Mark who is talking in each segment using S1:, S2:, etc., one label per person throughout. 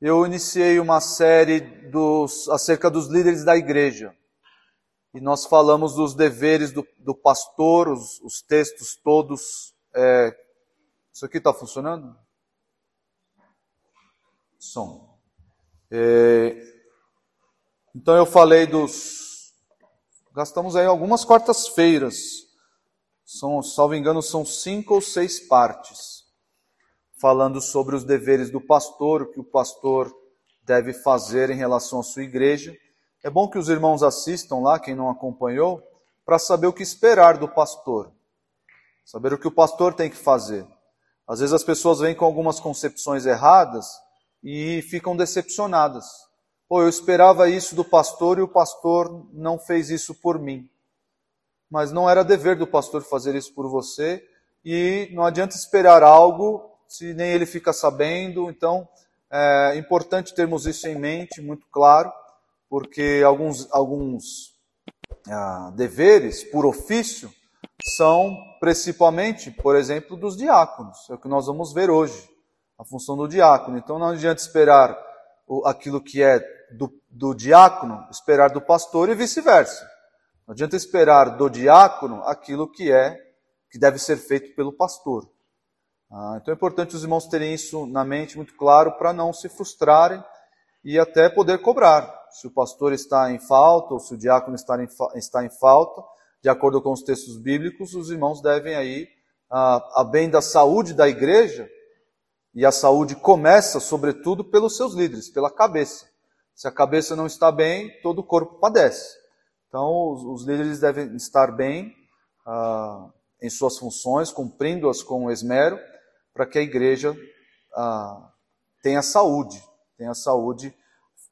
S1: eu iniciei uma série dos, acerca dos líderes da igreja. E nós falamos dos deveres do, do pastor, os, os, textos todos. É... Isso aqui está funcionando? Som. É... Então eu falei dos. Gastamos aí algumas quartas-feiras. São, salvo engano, são cinco ou seis partes. Falando sobre os deveres do pastor, o que o pastor deve fazer em relação à sua igreja. É bom que os irmãos assistam lá, quem não acompanhou, para saber o que esperar do pastor. Saber o que o pastor tem que fazer. Às vezes as pessoas vêm com algumas concepções erradas e ficam decepcionadas. Pô, eu esperava isso do pastor e o pastor não fez isso por mim. Mas não era dever do pastor fazer isso por você e não adianta esperar algo se nem ele fica sabendo. Então, é importante termos isso em mente, muito claro porque alguns, alguns ah, deveres por ofício são principalmente, por exemplo, dos diáconos. É o que nós vamos ver hoje, a função do diácono. Então não adianta esperar o, aquilo que é do, do diácono, esperar do pastor e vice-versa. Não adianta esperar do diácono aquilo que é, que deve ser feito pelo pastor. Ah, então é importante os irmãos terem isso na mente muito claro para não se frustrarem e até poder cobrar se o pastor está em falta ou se o diácono está em, está em falta, de acordo com os textos bíblicos, os irmãos devem aí, a, a bem da saúde da igreja, e a saúde começa, sobretudo, pelos seus líderes, pela cabeça. Se a cabeça não está bem, todo o corpo padece. Então, os, os líderes devem estar bem ah, em suas funções, cumprindo-as com esmero, para que a igreja ah, tenha saúde, tenha saúde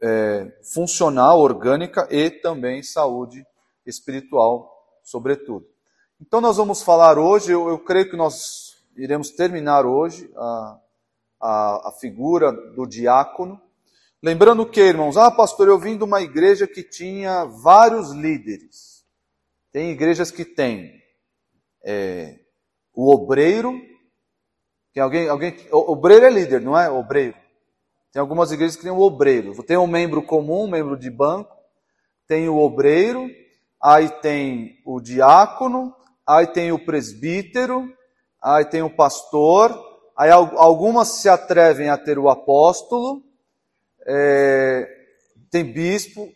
S1: é, funcional, orgânica e também saúde espiritual, sobretudo. Então, nós vamos falar hoje, eu, eu creio que nós iremos terminar hoje a, a, a figura do diácono. Lembrando que, irmãos, ah, pastor, eu vim de uma igreja que tinha vários líderes. Tem igrejas que tem é, o obreiro, tem alguém, alguém, o, obreiro é líder, não é? Obreiro. Tem algumas igrejas que tem o obreiro. Tem um membro comum, um membro de banco, tem o obreiro, aí tem o diácono, aí tem o presbítero, aí tem o pastor, aí algumas se atrevem a ter o apóstolo, é, tem bispo,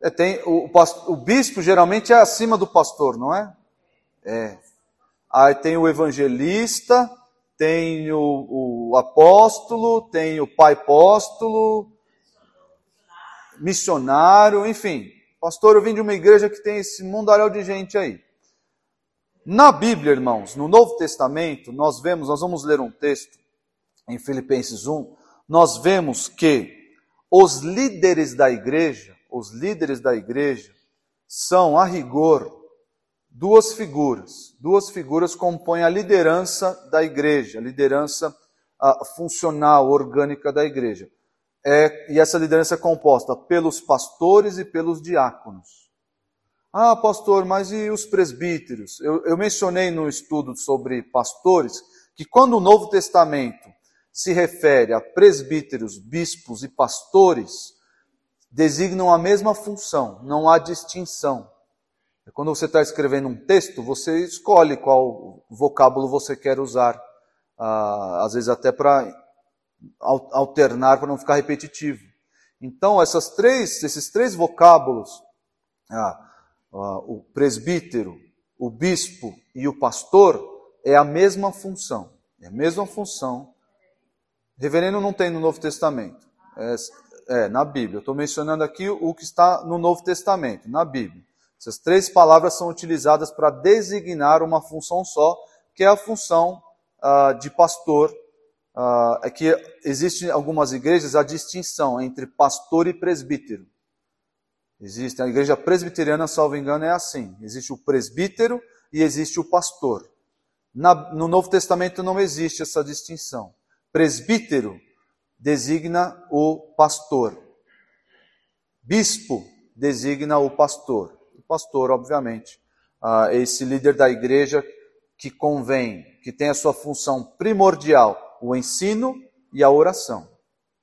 S1: é, tem o, o, bispo geralmente é acima do pastor, não é? É. Aí tem o evangelista, tem o, o apóstolo, tem o pai apóstolo, missionário, enfim. Pastor, eu vim de uma igreja que tem esse mundaréu de gente aí. Na Bíblia, irmãos, no Novo Testamento, nós vemos, nós vamos ler um texto em Filipenses 1, nós vemos que os líderes da igreja, os líderes da igreja, são, a rigor, duas figuras. Duas figuras compõem a liderança da igreja, a liderança funcional, orgânica da igreja. É, e essa liderança é composta pelos pastores e pelos diáconos. Ah, pastor, mas e os presbíteros? Eu, eu mencionei no estudo sobre pastores que quando o Novo Testamento se refere a presbíteros, bispos e pastores, designam a mesma função, não há distinção. Quando você está escrevendo um texto, você escolhe qual vocábulo você quer usar, ah, às vezes até para alternar, para não ficar repetitivo. Então, essas três, esses três vocábulos, ah, ah, o presbítero, o bispo e o pastor, é a mesma função. É a mesma função. Reverendo não tem no Novo Testamento. É, é na Bíblia. Eu estou mencionando aqui o que está no Novo Testamento, na Bíblia. Essas três palavras são utilizadas para designar uma função só, que é a função uh, de pastor. Uh, é que existe em algumas igrejas a distinção entre pastor e presbítero. Existe a igreja presbiteriana, salvo engano, é assim: existe o presbítero e existe o pastor. Na, no Novo Testamento não existe essa distinção. Presbítero designa o pastor. Bispo designa o pastor pastor, obviamente, uh, esse líder da igreja que convém, que tem a sua função primordial, o ensino e a oração.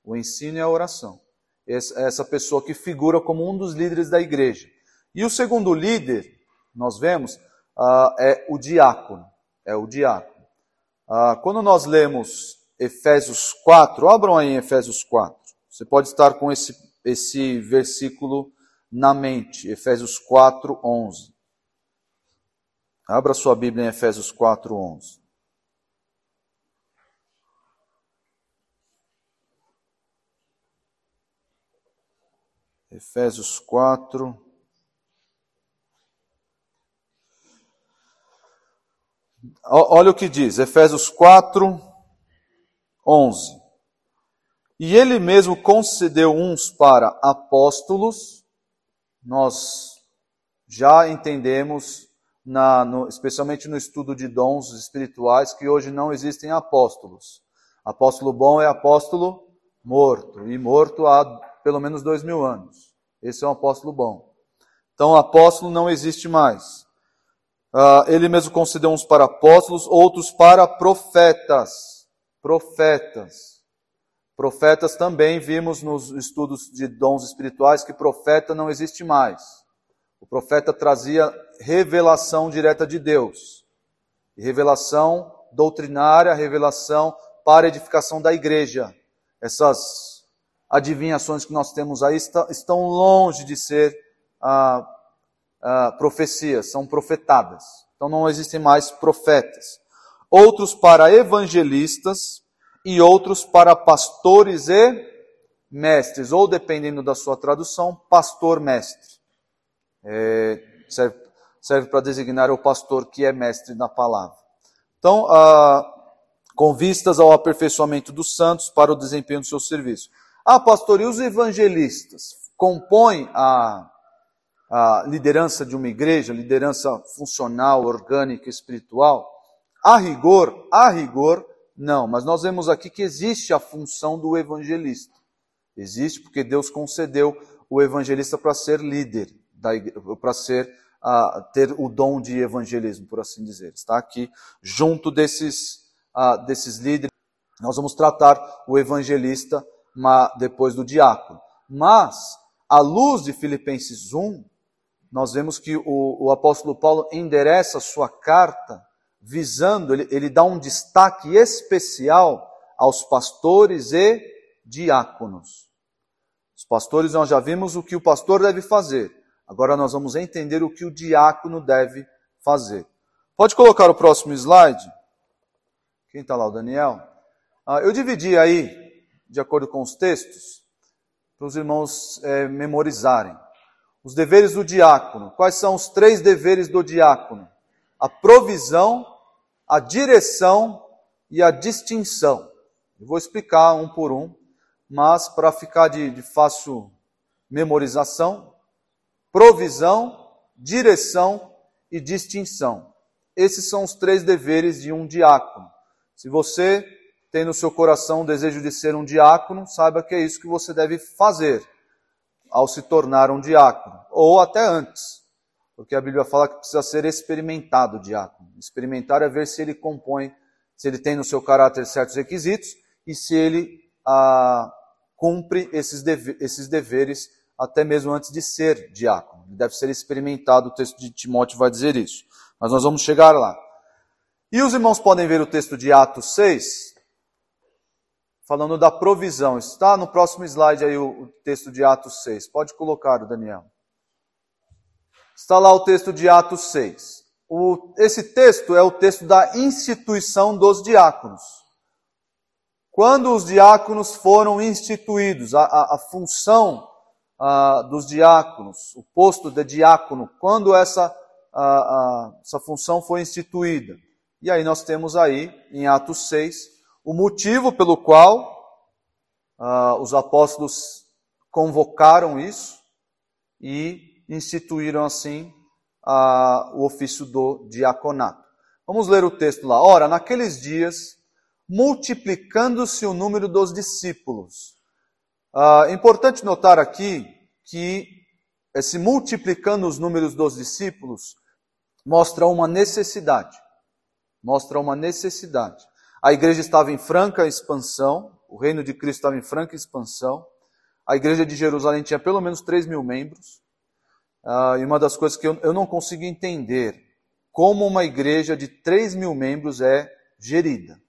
S1: O ensino e a oração. Essa pessoa que figura como um dos líderes da igreja. E o segundo líder, nós vemos, uh, é o diácono. É o diácono. Uh, quando nós lemos Efésios 4, abram aí Efésios 4. Você pode estar com esse, esse versículo na mente, Efésios 4, 11. Abra sua Bíblia em Efésios 4, 11. Efésios 4. Olha o que diz, Efésios 4, 11. E ele mesmo concedeu uns para apóstolos, nós já entendemos, na, no, especialmente no estudo de dons espirituais, que hoje não existem apóstolos. Apóstolo bom é apóstolo morto, e morto há pelo menos dois mil anos. Esse é um apóstolo bom. Então, apóstolo não existe mais. Uh, ele mesmo concedeu uns para apóstolos, outros para profetas. Profetas. Profetas também vimos nos estudos de dons espirituais que profeta não existe mais. O profeta trazia revelação direta de Deus. Revelação doutrinária, revelação para edificação da igreja. Essas adivinhações que nós temos aí estão longe de ser ah, ah, profecias, são profetadas. Então não existem mais profetas. Outros para evangelistas e outros para pastores e mestres, ou dependendo da sua tradução, pastor-mestre. É, serve, serve para designar o pastor que é mestre na palavra. Então, ah, com vistas ao aperfeiçoamento dos santos para o desempenho do seu serviço. Ah, pastor, e os evangelistas compõem a, a liderança de uma igreja, liderança funcional, orgânica, espiritual? A rigor, a rigor, não. Mas nós vemos aqui que existe a função do evangelista. Existe porque Deus concedeu o evangelista para ser líder, para ser uh, ter o dom de evangelismo, por assim dizer. Está aqui junto desses, uh, desses líderes. Nós vamos tratar o evangelista depois do diácono. Mas, à luz de Filipenses 1, nós vemos que o, o apóstolo Paulo endereça sua carta visando, ele, ele dá um destaque especial aos pastores e diáconos. Os pastores, nós já vimos o que o pastor deve fazer. Agora nós vamos entender o que o diácono deve fazer. Pode colocar o próximo slide? Quem está lá, o Daniel? Ah, eu dividi aí de acordo com os textos, para os irmãos é, memorizarem. Os deveres do diácono. Quais são os três deveres do diácono? A provisão, a direção e a distinção. Eu vou explicar um por um, mas para ficar de, de fácil memorização, provisão, direção e distinção. Esses são os três deveres de um diácono. Se você tem no seu coração o desejo de ser um diácono, saiba que é isso que você deve fazer ao se tornar um diácono, ou até antes, porque a Bíblia fala que precisa ser experimentado o diácono. Experimentar é ver se ele compõe, se ele tem no seu caráter certos requisitos e se ele ah, cumpre esses, deve esses deveres até mesmo antes de ser diácono. Ele deve ser experimentado, o texto de Timóteo vai dizer isso. Mas nós vamos chegar lá. E os irmãos podem ver o texto de Atos 6, falando da provisão. Está no próximo slide aí o, o texto de Atos 6. Pode colocar, Daniel. Está lá o texto de Atos 6. O, esse texto é o texto da instituição dos diáconos. Quando os diáconos foram instituídos, a, a, a função a, dos diáconos, o posto de diácono, quando essa, essa função foi instituída. E aí nós temos aí, em Atos 6, o motivo pelo qual os apóstolos convocaram isso e instituíram assim uh, o ofício do diaconato. Vamos ler o texto lá. Ora, naqueles dias, multiplicando-se o número dos discípulos. Uh, importante notar aqui que esse multiplicando os números dos discípulos mostra uma necessidade. Mostra uma necessidade. A igreja estava em franca expansão, o reino de Cristo estava em franca expansão. A igreja de Jerusalém tinha pelo menos 3 mil membros. Ah, e uma das coisas que eu, eu não consigo entender, como uma igreja de 3 mil membros é gerida.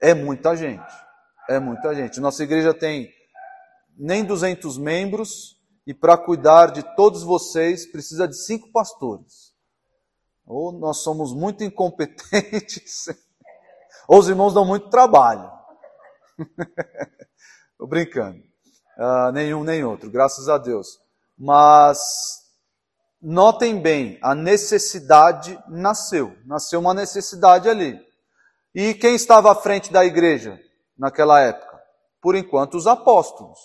S1: É muita gente. É muita gente. Nossa igreja tem nem 200 membros e para cuidar de todos vocês precisa de cinco pastores. Ou nós somos muito incompetentes, ou os irmãos dão muito trabalho. Estou brincando. Uh, nenhum nem outro, graças a Deus. Mas notem bem, a necessidade nasceu. Nasceu uma necessidade ali. E quem estava à frente da igreja naquela época? Por enquanto, os apóstolos.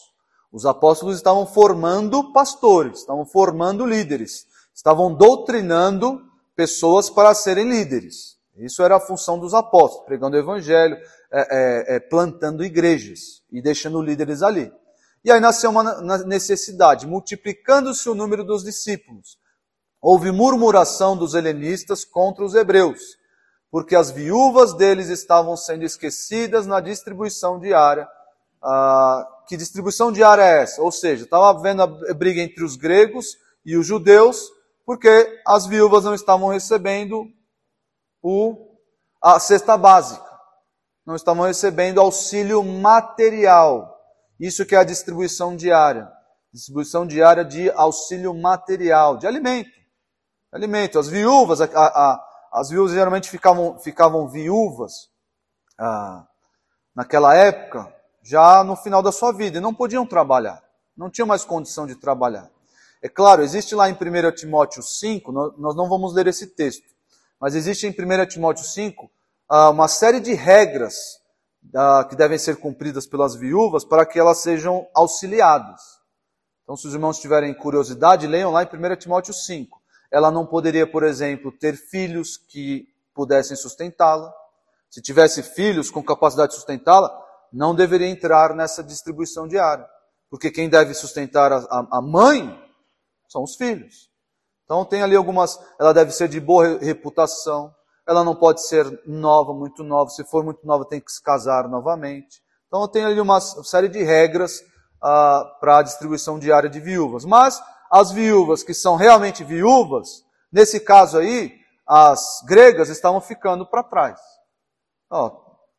S1: Os apóstolos estavam formando pastores, estavam formando líderes, estavam doutrinando pessoas para serem líderes. Isso era a função dos apóstolos, pregando o evangelho, é, é, é, plantando igrejas e deixando líderes ali. E aí nasceu uma necessidade, multiplicando-se o número dos discípulos. Houve murmuração dos helenistas contra os hebreus, porque as viúvas deles estavam sendo esquecidas na distribuição diária. Ah, que distribuição diária é essa? Ou seja, estava havendo a briga entre os gregos e os judeus, porque as viúvas não estavam recebendo o, a cesta básica, não estavam recebendo auxílio material. Isso que é a distribuição diária. Distribuição diária de auxílio material, de alimento. Alimento. As viúvas, a, a, as viúvas geralmente ficavam, ficavam viúvas ah, naquela época, já no final da sua vida, e não podiam trabalhar. Não tinham mais condição de trabalhar. É claro, existe lá em 1 Timóteo 5, nós não vamos ler esse texto, mas existe em 1 Timóteo 5 ah, uma série de regras que devem ser cumpridas pelas viúvas para que elas sejam auxiliadas. Então, se os irmãos tiverem curiosidade, leiam lá em 1 Timóteo 5. Ela não poderia, por exemplo, ter filhos que pudessem sustentá-la. Se tivesse filhos com capacidade de sustentá-la, não deveria entrar nessa distribuição diária. Porque quem deve sustentar a, a, a mãe são os filhos. Então tem ali algumas, ela deve ser de boa reputação, ela não pode ser nova, muito nova, se for muito nova tem que se casar novamente. Então tem ali uma série de regras ah, para a distribuição diária de viúvas. Mas as viúvas que são realmente viúvas, nesse caso aí, as gregas estavam ficando para trás. Ó,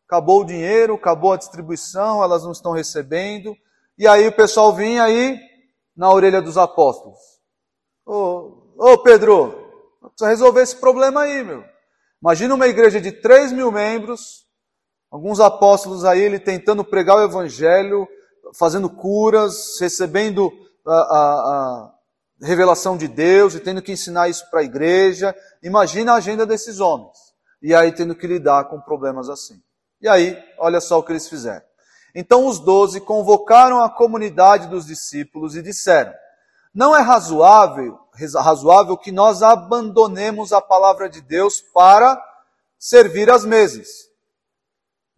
S1: acabou o dinheiro, acabou a distribuição, elas não estão recebendo. E aí o pessoal vinha aí na orelha dos apóstolos. Ô, ô Pedro, precisa resolver esse problema aí, meu. Imagina uma igreja de 3 mil membros, alguns apóstolos aí, ele tentando pregar o evangelho, fazendo curas, recebendo a, a, a revelação de Deus e tendo que ensinar isso para a igreja. Imagina a agenda desses homens. E aí tendo que lidar com problemas assim. E aí, olha só o que eles fizeram. Então os doze convocaram a comunidade dos discípulos e disseram: não é razoável, razoável que nós abandonemos a palavra de Deus para servir às mesas.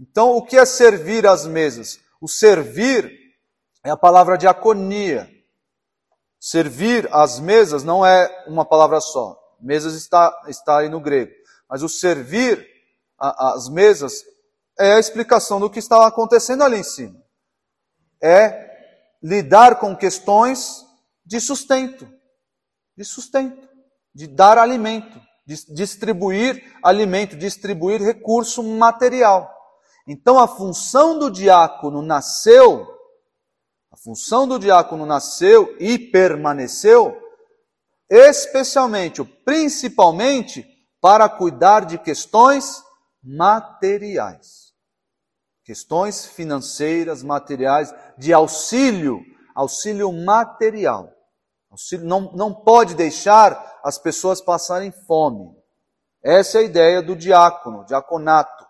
S1: Então, o que é servir às mesas? O servir é a palavra diaconia. Servir às mesas não é uma palavra só. Mesas está, está aí no grego. Mas o servir às mesas é a explicação do que estava acontecendo ali em cima. É lidar com questões de sustento, de sustento, de dar alimento, de distribuir alimento, distribuir recurso material. Então a função do diácono nasceu, a função do diácono nasceu e permaneceu, especialmente, ou principalmente, para cuidar de questões materiais. Questões financeiras, materiais, de auxílio, auxílio material. Não, não pode deixar as pessoas passarem fome. Essa é a ideia do diácono, diaconato.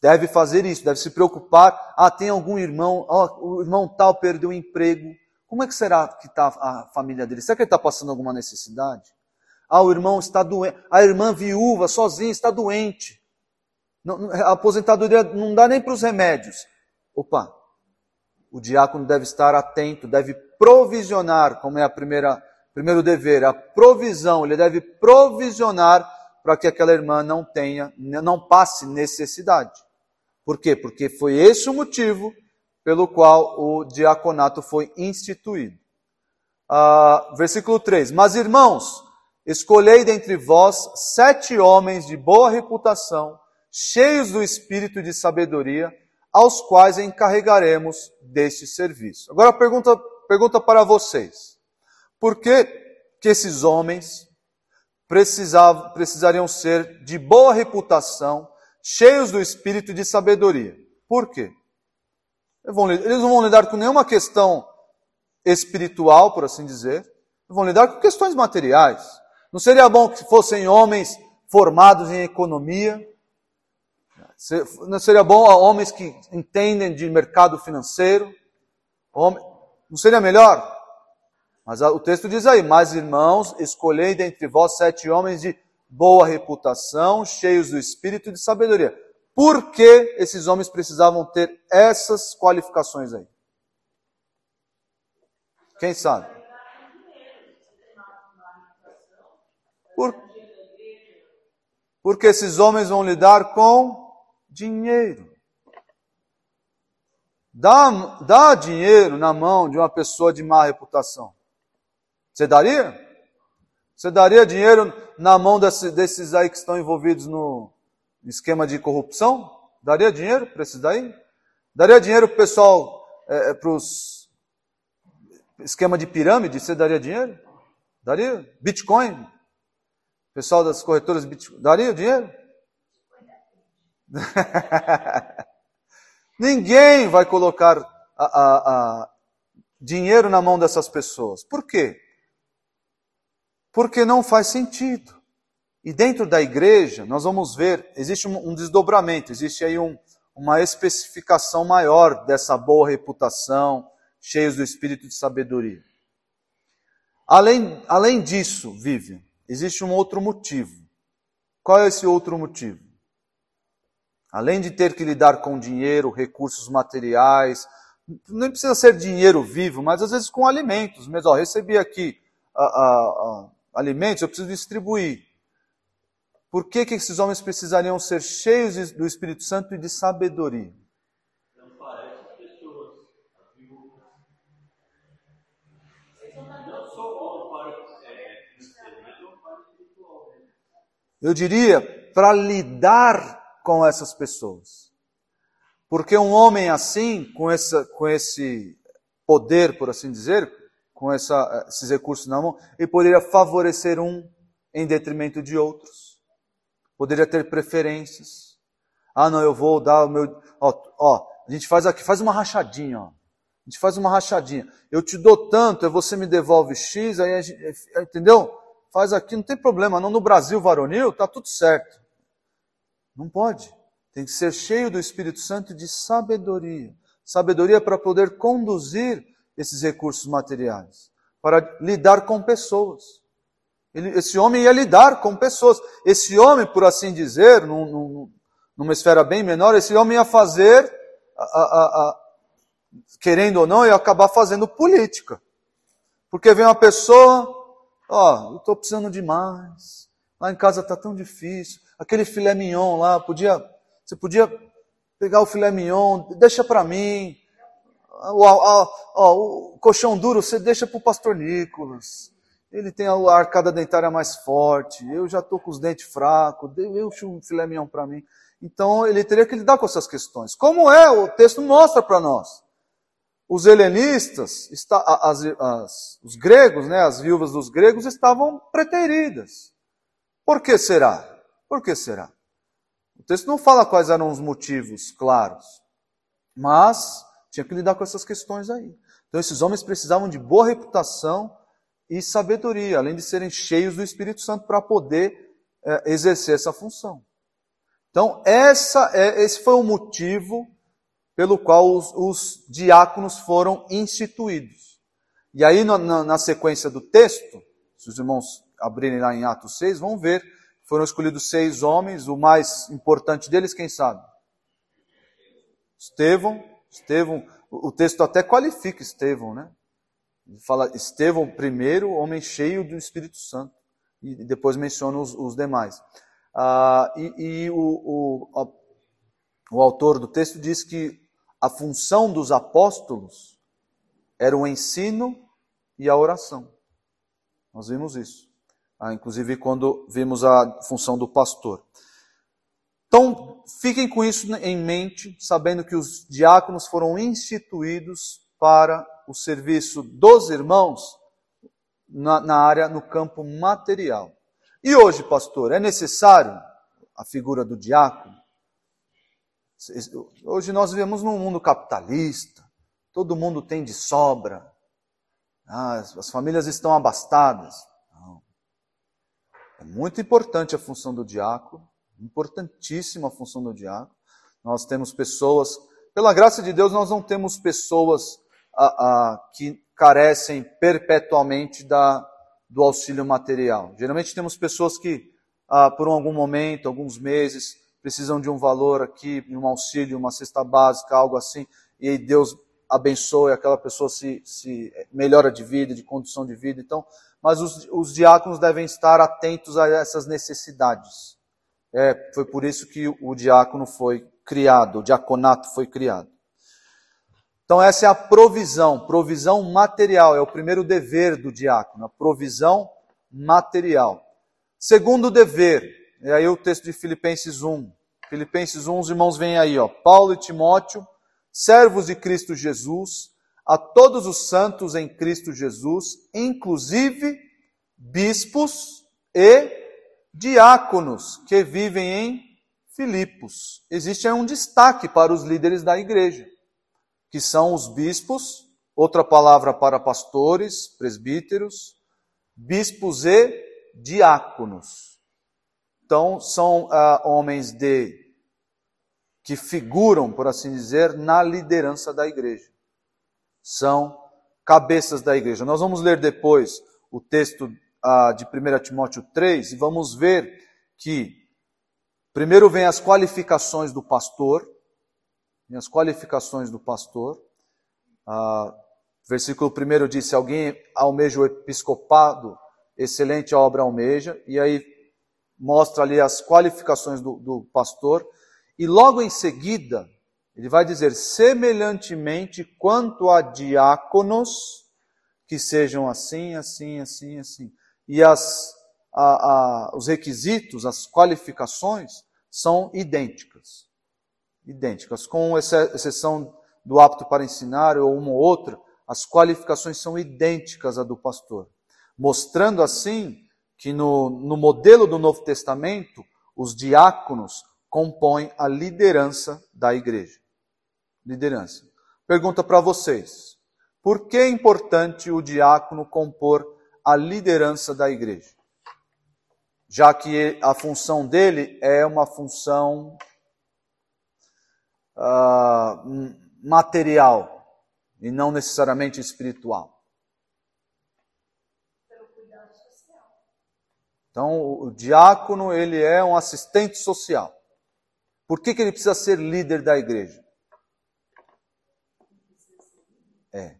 S1: Deve fazer isso, deve se preocupar. Ah, tem algum irmão, oh, o irmão tal perdeu o emprego. Como é que será que está a família dele? Será que ele está passando alguma necessidade? Ah, o irmão está doente. A irmã viúva, sozinha, está doente. Não, a aposentadoria não dá nem para os remédios. Opa, o diácono deve estar atento, deve provisionar, como é a primeira primeiro dever, a provisão, ele deve provisionar para que aquela irmã não tenha, não passe necessidade. Por quê? Porque foi esse o motivo pelo qual o diaconato foi instituído. Ah, versículo 3: Mas irmãos, escolhei dentre vós sete homens de boa reputação, cheios do espírito de sabedoria, aos quais encarregaremos deste serviço. Agora pergunta, pergunta para vocês: por que, que esses homens precisavam, precisariam ser de boa reputação, cheios do espírito de sabedoria? Por quê? Eles não vão lidar com nenhuma questão espiritual, por assim dizer, vão lidar com questões materiais. Não seria bom que fossem homens formados em economia? Não seria bom homens que entendem de mercado financeiro? Não seria melhor? Mas o texto diz aí: Mas irmãos, escolhei dentre vós sete homens de boa reputação, cheios do espírito e de sabedoria. Por que esses homens precisavam ter essas qualificações aí? Quem sabe? Por... Porque esses homens vão lidar com dinheiro. Dá, dá dinheiro na mão de uma pessoa de má reputação. Você daria? Você daria dinheiro na mão desse, desses aí que estão envolvidos no esquema de corrupção? Daria dinheiro para esses daí? Daria dinheiro para o pessoal, é, é para os esquema de pirâmide, você daria dinheiro? Daria? Bitcoin? Pessoal das corretoras Bitcoin, daria dinheiro? Ninguém vai colocar a, a, a dinheiro na mão dessas pessoas. Por quê? Porque não faz sentido. E dentro da igreja, nós vamos ver, existe um, um desdobramento, existe aí um, uma especificação maior dessa boa reputação, cheios do espírito de sabedoria. Além, além disso, Vivian, existe um outro motivo. Qual é esse outro motivo? Além de ter que lidar com dinheiro, recursos materiais, nem precisa ser dinheiro vivo, mas às vezes com alimentos mesmo. Ó, recebi aqui a, a, a, alimentos, eu preciso distribuir. Por que, que esses homens precisariam ser cheios do Espírito Santo e de sabedoria? eu diria, para lidar com essas pessoas. Porque um homem assim, com, essa, com esse poder, por assim dizer, com essa, esses recursos na mão, ele poderia favorecer um em detrimento de outros. Poderia ter preferências. Ah, não, eu vou dar o meu. Ó, ó, a gente faz aqui, faz uma rachadinha, ó. A gente faz uma rachadinha. Eu te dou tanto, você me devolve X, aí gente, entendeu? faz aqui, não tem problema, não no Brasil varonil, está tudo certo. Não pode. Tem que ser cheio do Espírito Santo de sabedoria. Sabedoria para poder conduzir esses recursos materiais, para lidar com pessoas. Ele, esse homem ia lidar com pessoas. Esse homem, por assim dizer, num, num, numa esfera bem menor, esse homem ia fazer, a, a, a, querendo ou não, ia acabar fazendo política. Porque vem uma pessoa, Ó, oh, eu estou precisando demais. Lá em casa está tão difícil. Aquele filé mignon lá, podia, você podia pegar o filé mignon, deixa para mim. O, o, o, o, colchão duro você deixa para o pastor Nicolas. Ele tem a arcada dentária mais forte. Eu já estou com os dentes fracos. Deixa um filé mignon para mim. Então ele teria que lidar com essas questões. Como é? O texto mostra para nós os helenistas, as, as, os gregos, né, as viúvas dos gregos estavam preteridas. Por que será? Por que será? O texto não fala quais eram os motivos claros, mas tinha que lidar com essas questões aí. Então esses homens precisavam de boa reputação e sabedoria, além de serem cheios do Espírito Santo para poder é, exercer essa função. Então essa é, esse foi o motivo pelo qual os, os diáconos foram instituídos. E aí, na, na, sequência do texto, se os irmãos abrirem lá em Atos 6, vão ver, foram escolhidos seis homens, o mais importante deles, quem sabe? Estevão, Estevão, o texto até qualifica Estevão, né? Ele fala Estevão primeiro, homem cheio do Espírito Santo, e depois menciona os, os demais. Ah, e, e o, o, o autor do texto diz que a função dos apóstolos era o ensino e a oração. Nós vimos isso. Ah, inclusive quando vimos a função do pastor. Então, fiquem com isso em mente, sabendo que os diáconos foram instituídos para o serviço dos irmãos na, na área, no campo material. E hoje, pastor, é necessário a figura do diácono? Hoje nós vivemos num mundo capitalista, todo mundo tem de sobra, ah, as famílias estão abastadas. É muito importante a função do diácono, importantíssima a função do diácono. Nós temos pessoas, pela graça de Deus, nós não temos pessoas ah, ah, que carecem perpetuamente da, do auxílio material. Geralmente temos pessoas que, ah, por algum momento, alguns meses, precisam de um valor aqui, um auxílio, uma cesta básica, algo assim, e Deus abençoe, aquela pessoa se, se melhora de vida, de condição de vida. Então, mas os, os diáconos devem estar atentos a essas necessidades. É, foi por isso que o diácono foi criado, o diaconato foi criado. Então, essa é a provisão, provisão material, é o primeiro dever do diácono, a provisão material. Segundo dever, e aí o texto de Filipenses 1. Filipenses 1, os irmãos vêm aí, ó. Paulo e Timóteo, servos de Cristo Jesus, a todos os santos em Cristo Jesus, inclusive bispos e diáconos que vivem em Filipos. Existe um destaque para os líderes da igreja que são os bispos, outra palavra para pastores, presbíteros, bispos e diáconos. Então, são ah, homens de que figuram, por assim dizer, na liderança da igreja. São cabeças da igreja. Nós vamos ler depois o texto ah, de 1 Timóteo 3 e vamos ver que primeiro vem as qualificações do pastor, as qualificações do pastor. Ah, versículo 1 diz: Se alguém almeja o episcopado, excelente obra almeja. E aí mostra ali as qualificações do, do pastor. E logo em seguida, ele vai dizer: semelhantemente quanto a diáconos, que sejam assim, assim, assim, assim. E as, a, a, os requisitos, as qualificações são idênticas idênticas, com exceção do apto para ensinar ou uma ou outra, as qualificações são idênticas à do pastor, mostrando assim que no, no modelo do Novo Testamento, os diáconos compõem a liderança da igreja. Liderança. Pergunta para vocês: por que é importante o diácono compor a liderança da igreja? Já que a função dele é uma função uh, material e não necessariamente espiritual. Então, o diácono, ele é um assistente social. Por que, que ele precisa ser líder da igreja? É.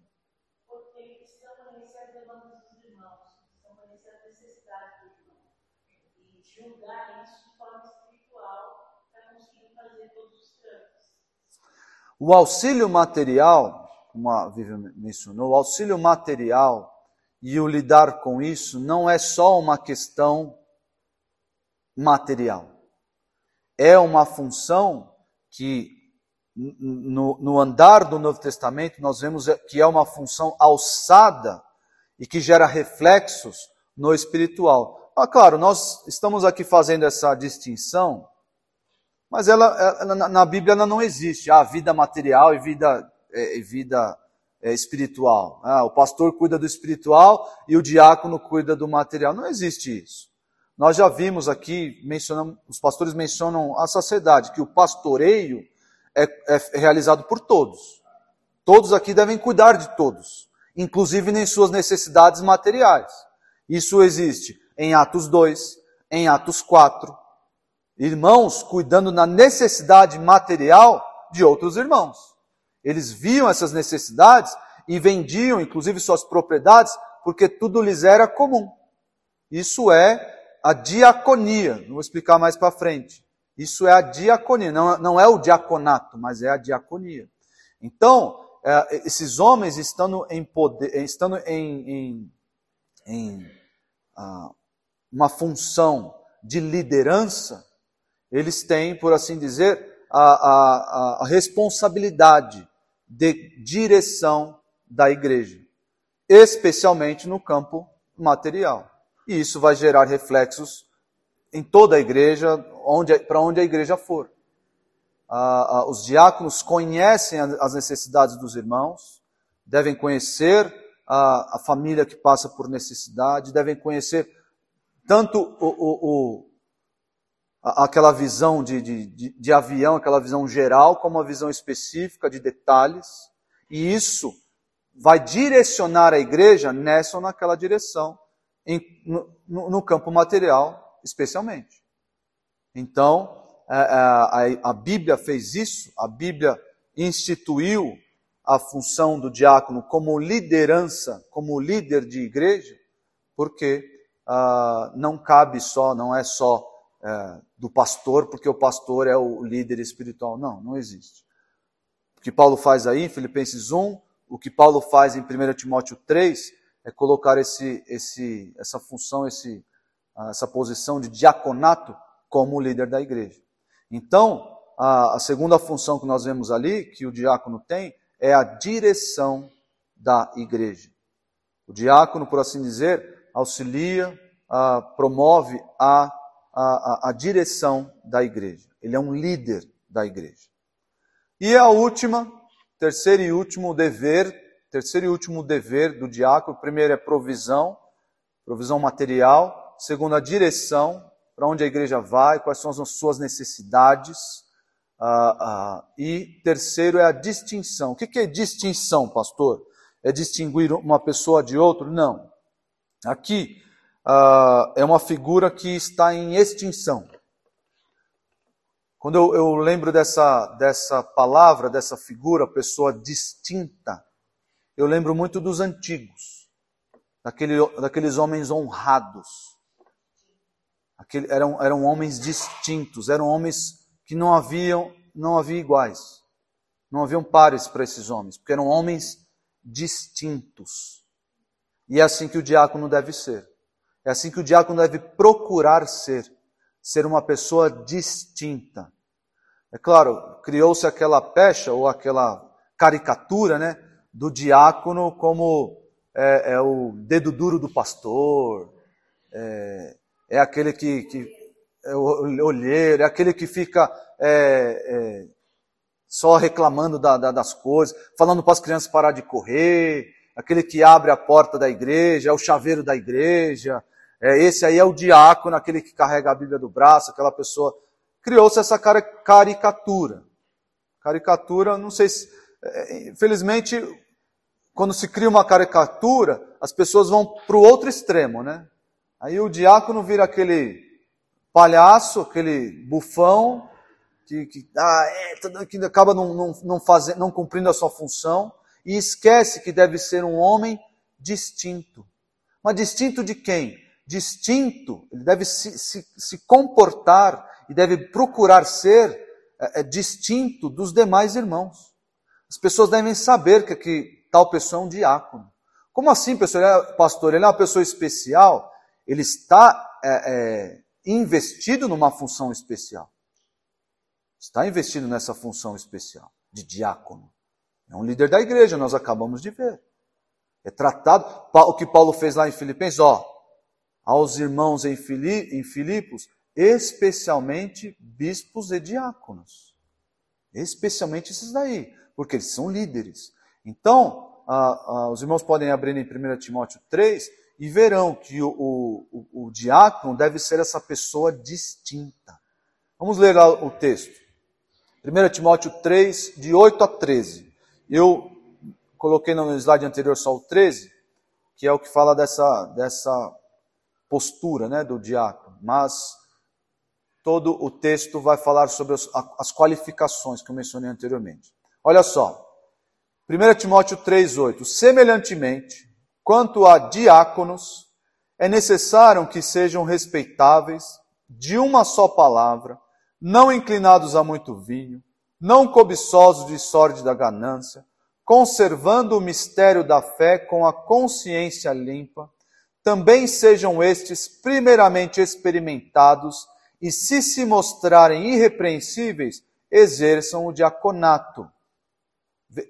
S1: O auxílio material, como a Vivian mencionou, o auxílio material e o lidar com isso não é só uma questão material. É uma função que, no, no andar do Novo Testamento, nós vemos que é uma função alçada e que gera reflexos no espiritual. Ah, claro, nós estamos aqui fazendo essa distinção mas ela, ela na Bíblia ela não existe. Ah, vida material e vida, é, vida é, espiritual. Ah, o pastor cuida do espiritual e o diácono cuida do material. Não existe isso. Nós já vimos aqui, mencionamos, os pastores mencionam a sociedade, que o pastoreio é, é realizado por todos. Todos aqui devem cuidar de todos, inclusive em suas necessidades materiais. Isso existe em Atos 2, em Atos 4, irmãos cuidando na necessidade material de outros irmãos. Eles viam essas necessidades e vendiam, inclusive, suas propriedades, porque tudo lhes era comum. Isso é a diaconia. Vou explicar mais para frente. Isso é a diaconia, não, não é o diaconato, mas é a diaconia. Então, é, esses homens estando em poder, estando em, em, em ah, uma função de liderança, eles têm, por assim dizer, a, a, a responsabilidade de direção da igreja, especialmente no campo material. E isso vai gerar reflexos em toda a igreja, para onde a igreja for. Ah, ah, os diáconos conhecem as necessidades dos irmãos, devem conhecer a, a, família que passa por necessidade, devem conhecer tanto o, o, o aquela visão de, de, de, de, avião, aquela visão geral, como a visão específica de detalhes, e isso vai direcionar a igreja nessa ou naquela direção, em, no, no, campo material, especialmente. Então, a, é, é, a, Bíblia fez isso, a Bíblia instituiu a função do diácono como liderança, como líder de igreja, porque uh, não cabe só, não é só é, do pastor, porque o pastor é o líder espiritual. Não, não existe. O que Paulo faz aí em Filipenses 1, o que Paulo faz em 1 Timóteo 3, é colocar esse, esse, essa função, esse, essa posição de diaconato como líder da igreja. Então, a, a segunda função que nós vemos ali, que o diácono tem, é a direção da igreja. O diácono, por assim dizer, auxilia, promove a a, a, a direção da igreja. Ele é um líder da igreja. E a última, terceiro e último dever, terceiro e último dever do diácono, primeiro é provisão, provisão material, segundo a direção, para onde a igreja vai, quais são as suas necessidades, uh, uh, e terceiro é a distinção. O que, que é distinção, pastor? É distinguir uma pessoa de outra? Não. Aqui, uh, é uma figura que está em extinção. Quando eu, eu, lembro dessa, dessa palavra, dessa figura, pessoa distinta, eu lembro muito dos antigos, daquele, daqueles homens honrados. Aquele, eram, eram homens distintos, eram homens que não haviam, não havia iguais. Não haviam pares para esses homens, porque eram homens distintos. E é assim que o diácono deve ser. É assim que o diácono deve procurar ser, ser uma pessoa distinta. É claro, criou-se aquela pecha ou aquela caricatura, né, do diácono como é, é o dedo duro do pastor, é, é aquele que, que, é olheiro, é aquele que fica é, é, só reclamando da, da, das coisas, falando para as crianças parar de correr, aquele que abre a porta da igreja, é o chaveiro da igreja, é, esse aí é o diácono, aquele que carrega a Bíblia do braço, aquela pessoa. Criou-se essa caricatura. Caricatura, não sei se. É, infelizmente, quando se cria uma caricatura, as pessoas vão para o outro extremo, né? Aí o diácono vira aquele palhaço, aquele bufão, que, que, ah, é, que acaba não, não, não, não cumprindo a sua função, e esquece que deve ser um homem distinto. Mas distinto de quem? distinto, ele deve se, se, se comportar e deve procurar ser é, é, distinto dos demais irmãos. As pessoas devem saber que, que tal pessoa é um diácono. Como assim? Ele é, pastor, ele é uma pessoa especial, ele está é, é, investido numa função especial. Está investido nessa função especial de diácono. É um líder da igreja, nós acabamos de ver. É tratado, o que Paulo fez lá em Filipenses, ó, aos irmãos em, em Filipos, especialmente bispos e diáconos. Especialmente esses daí, porque eles são líderes. Então, os irmãos podem abrir em 1 Timóteo 3 e verão que o, o, o, diácono deve ser essa pessoa distinta. Vamos ler o texto. 1 Timóteo 3, de 8 a 13. Eu coloquei no slide anterior só o 13, que é o que fala dessa, dessa postura né, do diácono, mas todo o texto vai falar sobre as, as qualificações que eu mencionei anteriormente. Olha só, 1 Timóteo 3,8: Semelhantemente, quanto a diáconos, é necessário que sejam respeitáveis, de uma só palavra, não inclinados a muito vinho, não cobiçosos de sorte da ganância, conservando o mistério da fé com a consciência limpa, também sejam estes primeiramente experimentados e, se se mostrarem irrepreensíveis, exerçam o diaconato.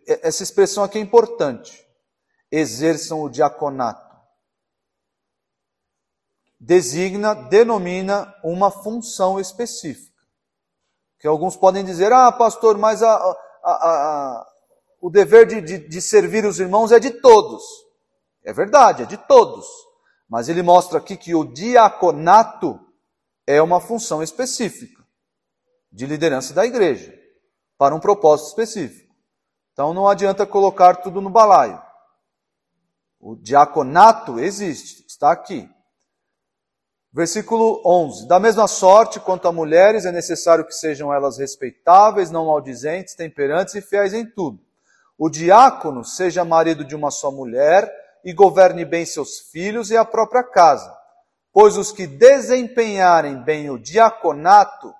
S1: Essa expressão aqui é importante. Exerçam o diaconato. Designa, denomina uma função específica. Que alguns podem dizer, ah, pastor, mas a, a, a, o dever de, de, de servir os irmãos é de todos. É verdade, é de todos. Mas ele mostra aqui que o diaconato é uma função específica de liderança da igreja, para um propósito específico. Então não adianta colocar tudo no balaio. O diaconato existe, está aqui. Versículo 11: Da mesma sorte, quanto a mulheres, é necessário que sejam elas respeitáveis, não maldizentes, temperantes e fiéis em tudo. O diácono seja marido de uma só mulher e governe bem seus filhos e a própria casa, pois os que desempenharem bem o diaconato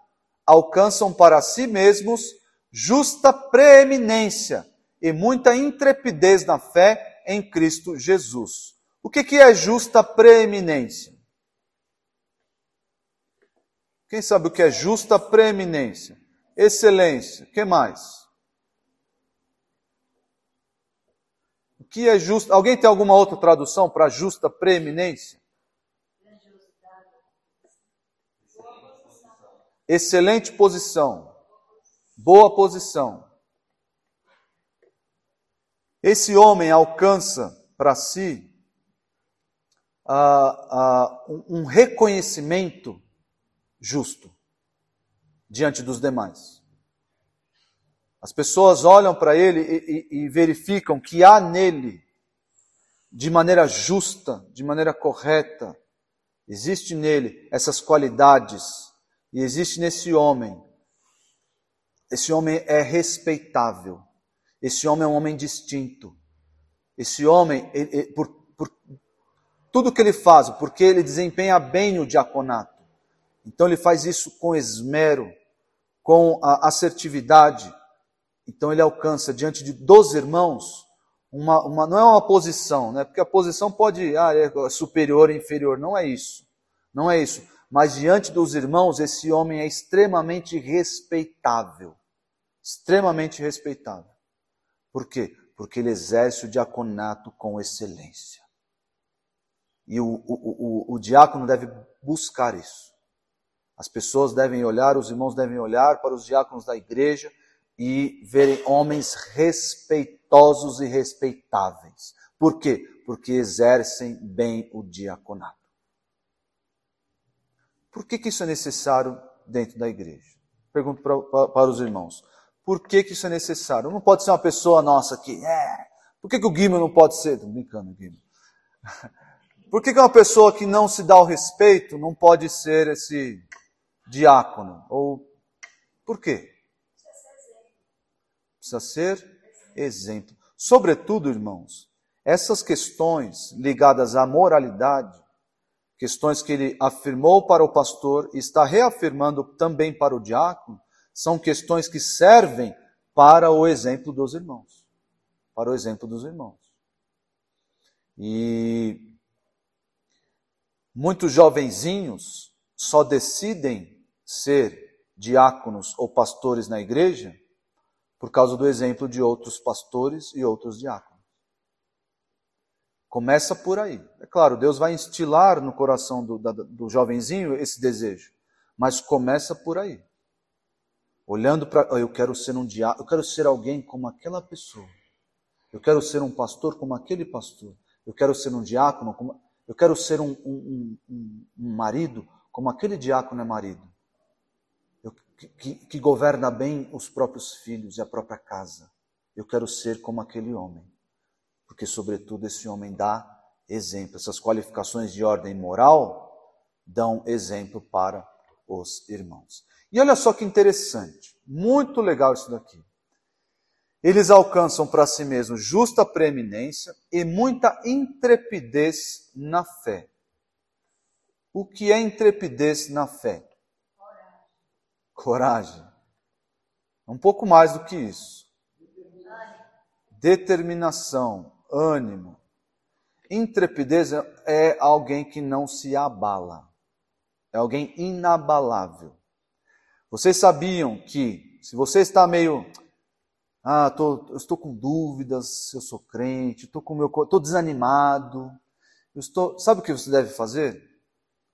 S1: alcançam para si mesmos justa preeminência e muita intrepidez na fé em Cristo Jesus. O que, que é justa preeminência? Quem sabe o que é justa preeminência? Excelência. Que mais? O que é justo? Alguém tem alguma outra tradução para justa preeminência? Excelente posição. Boa posição. Esse homem alcança para si uh, uh, um reconhecimento justo diante dos demais. As pessoas olham para ele e, e, e verificam que há nele, de maneira justa, de maneira correta, existe nele essas qualidades e existe nesse homem. Esse homem é respeitável. Esse homem é um homem distinto. Esse homem, ele, ele, por, por tudo que ele faz, porque ele desempenha bem o diaconato. Então ele faz isso com esmero, com assertividade. Então ele alcança diante de dos irmãos uma, uma, não é uma posição, né? Porque a posição pode, ah, é superior, inferior, não é isso. Não é isso mas diante dos irmãos, esse homem é extremamente respeitável. Extremamente respeitável. Por quê? Porque ele exerce o diaconato com excelência. E o, o, o, o diácono deve buscar isso. As pessoas devem olhar, os irmãos devem olhar para os diáconos da igreja e verem homens respeitosos e respeitáveis. Por quê? Porque exercem bem o diaconato. Por que, que isso é necessário dentro da igreja? Pergunto para, para, para os irmãos. Por que, que isso é necessário? Não pode ser uma pessoa nossa que, é, por que, que o Guima não pode ser? Estou brincando, Guima. Por que, que uma pessoa que não se dá o respeito não pode ser esse diácono? Ou por quê? Precisa ser exemplo. Sobretudo, irmãos, essas questões ligadas à moralidade questões que ele afirmou para o pastor e está reafirmando também para o diácono, são questões que servem para o exemplo dos irmãos. Para o exemplo dos irmãos. E muitos jovenzinhos só decidem ser diáconos ou pastores na igreja por causa do exemplo de outros pastores e outros diáconos. Começa por aí. É claro, Deus vai instilar no coração do, do, do jovenzinho esse desejo, mas começa por aí. Olhando para, oh, eu quero ser um diácono, eu quero ser alguém como aquela pessoa. Eu quero ser um pastor como aquele pastor. Eu quero ser um diácono, como, eu quero ser um, um, um, um marido como aquele diácono é marido. Eu, que, que governa bem os próprios filhos e a própria casa. Eu quero ser como aquele homem porque, sobretudo, esse homem dá exemplo. Essas qualificações de ordem moral dão exemplo para os irmãos. E olha só que interessante, muito legal isso daqui. Eles alcançam para si mesmos justa preeminência e muita intrepidez na fé. O que é intrepidez na fé? Coragem. Um pouco mais do que isso. Determinação, ânimo. Intrepidez é alguém que não se abala. É alguém inabalável. Vocês sabiam que se você está meio ah, tô, eu estou com dúvidas eu sou crente, estou com meu, estou desanimado. Estou, sabe o que você deve fazer?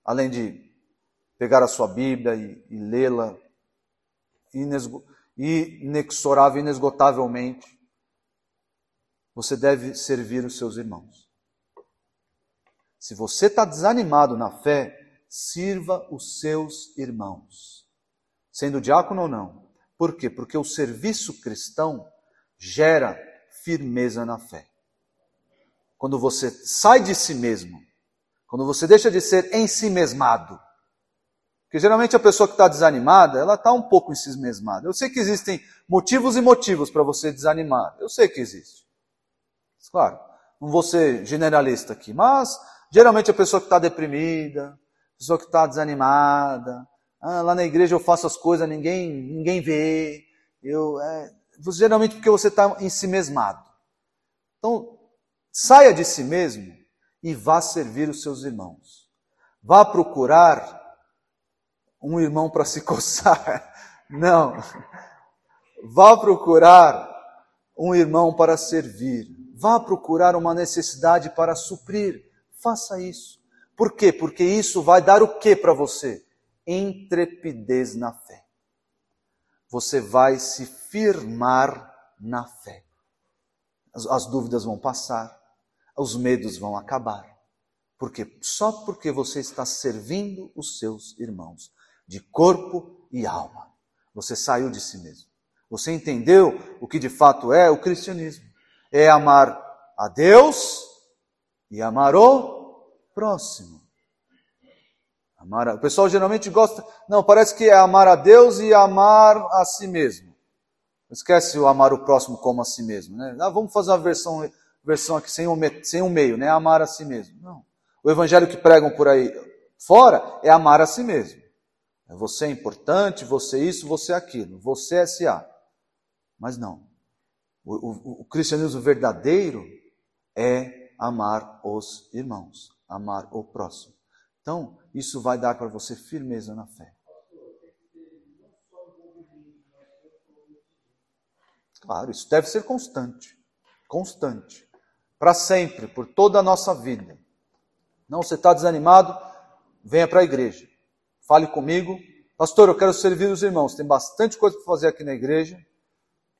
S1: Além de pegar a sua Bíblia e, e lê-la inexorável, inesgotavelmente, você deve servir os seus irmãos. Se você está desanimado na fé, sirva os seus irmãos, sendo diácono ou não. Por quê? Porque o serviço cristão gera firmeza na fé. Quando você sai de si mesmo, quando você deixa de ser em si mesmado, porque geralmente a pessoa que está desanimada, ela está um pouco em si mesmada. Eu sei que existem motivos e motivos para você desanimar. Eu sei que existe. Claro, não vou ser generalista aqui, mas geralmente a pessoa que está deprimida, a pessoa que está desanimada, ah, lá na igreja eu faço as coisas, ninguém, ninguém vê. Eu, é, geralmente porque você está em si mesmado. Então, saia de si mesmo e vá servir os seus irmãos. Vá procurar um irmão para se coçar. Não. Vá procurar um irmão para servir. Vá procurar uma necessidade para suprir. Faça isso. Por quê? Porque isso vai dar o que para você? Intrepidez na fé. Você vai se firmar na fé. As, as dúvidas vão passar, os medos vão acabar. Porque só porque você está servindo os seus irmãos de corpo e alma, você saiu de si mesmo. Você entendeu o que de fato é o cristianismo? É amar a Deus e amar o próximo. Amar a... O pessoal geralmente gosta. Não, parece que é amar a Deus e amar a si mesmo. Esquece o amar o próximo como a si mesmo. Né? Ah, vamos fazer uma versão, versão aqui sem um, sem um meio, né? Amar a si mesmo. Não. O evangelho que pregam por aí fora é amar a si mesmo. É você é importante, você é isso, você é aquilo. Você é SA. Mas não. O, o, o cristianismo verdadeiro é amar os irmãos, amar o próximo. Então, isso vai dar para você firmeza na fé. Claro, isso deve ser constante. Constante. Para sempre, por toda a nossa vida. Não, você está desanimado? Venha para a igreja. Fale comigo. Pastor, eu quero servir os irmãos. Tem bastante coisa para fazer aqui na igreja.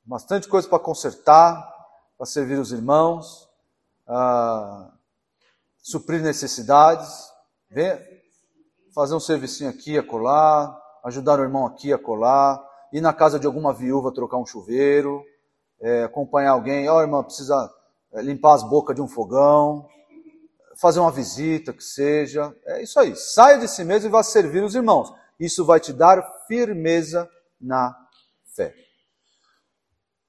S1: Bastante coisa para consertar, para servir os irmãos, uh, suprir necessidades. Venha fazer um servicinho aqui, acolá, ajudar o irmão aqui, acolá, ir na casa de alguma viúva trocar um chuveiro, é, acompanhar alguém, ó oh, precisa é, limpar as bocas de um fogão, fazer uma visita, que seja. É isso aí. Saia de si mesmo e vá servir os irmãos. Isso vai te dar firmeza na fé.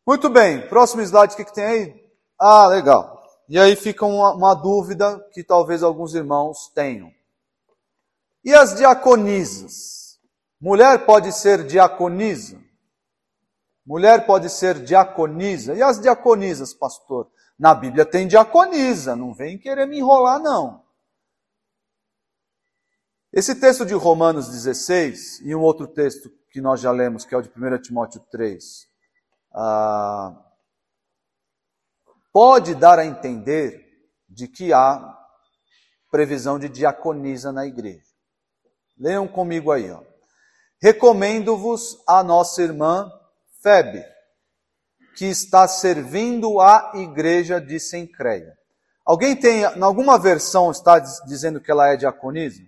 S1: Muito bem, próximo slide, o que, que tem aí? Ah, legal. E aí fica uma, uma dúvida que talvez alguns irmãos tenham. E as diaconisas? Mulher pode ser diaconisa? Mulher pode ser diaconisa? E as diaconisas, pastor? Na Bíblia tem diaconisa, não vem querer me enrolar, não. Esse texto de Romanos 16 e um outro texto que nós já lemos, que é o de 1 Timóteo 3, ah, pode dar a entender de que há previsão de diaconisa na igreja. Leiam comigo aí. Ó. Recomendo-vos a nossa irmã Febe, que está servindo a igreja de Sencreia. Alguém tem, em alguma versão está dizendo que ela é diaconisa?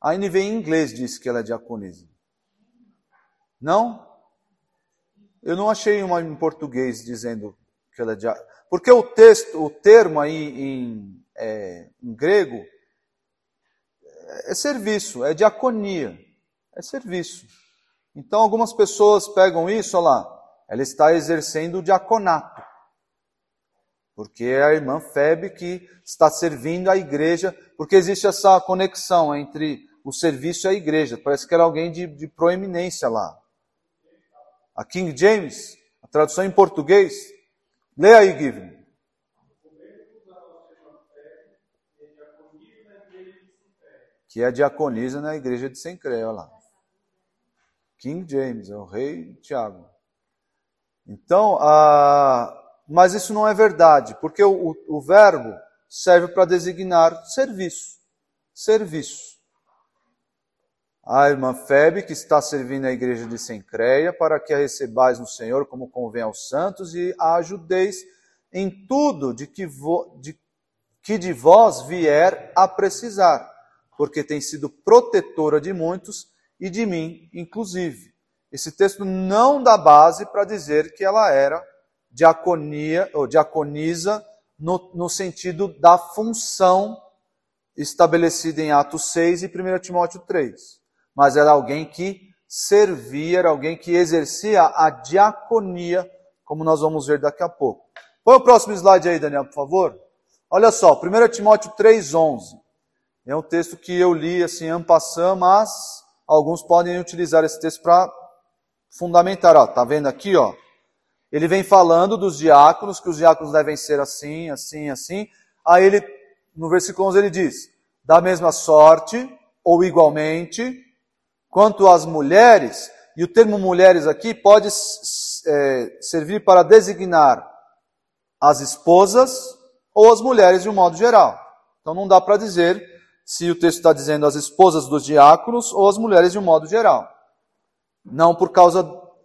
S1: A NVI em inglês diz que ela é diaconisa. Não? Eu não achei uma em português dizendo que ela é diaconisa. Porque o texto, o termo aí em, é, em grego é serviço, é diaconia, é serviço. Então algumas pessoas pegam isso, olha lá, ela está exercendo o diaconato. Porque é a irmã Febe que está servindo a igreja, porque existe essa conexão entre o serviço à igreja. Parece que era alguém de, de proeminência lá. A King James, a tradução em português. Leia aí, Given. Que é diaconisa na igreja de Sencreia, lá. King James, é o rei Tiago. Então, a, mas isso não é verdade, porque o, o, o verbo serve para designar serviço. Serviço. A irmã Febe, que está servindo a igreja de Sencreia, para que a recebais no Senhor como convém aos santos e a ajudeis em tudo de que, vo, de, que de vós vier a precisar, porque tem sido protetora de muitos e de mim, inclusive. Esse texto não dá base para dizer que ela era diaconia ou diaconisa no, no sentido da função estabelecida em Atos 6 e 1 Timóteo 3. Mas era alguém que servia, era alguém que exercia a diaconia, como nós vamos ver daqui a pouco. Põe o próximo slide aí, Daniel, por favor. Olha só, 1 Timóteo 3,11. É um texto que eu li assim, en passant, mas alguns podem utilizar esse texto para fundamentar. Ó, tá vendo aqui, ó? Ele vem falando dos diáconos, que os diáconos devem ser assim, assim, assim. Aí ele, no versículo 11, ele diz: da mesma sorte, ou igualmente, quanto às mulheres, e o termo mulheres aqui pode é, servir para designar as esposas ou as mulheres de um modo geral. Então não dá para dizer se o texto está dizendo as esposas dos diáconos ou as mulheres de um modo geral. Não por causa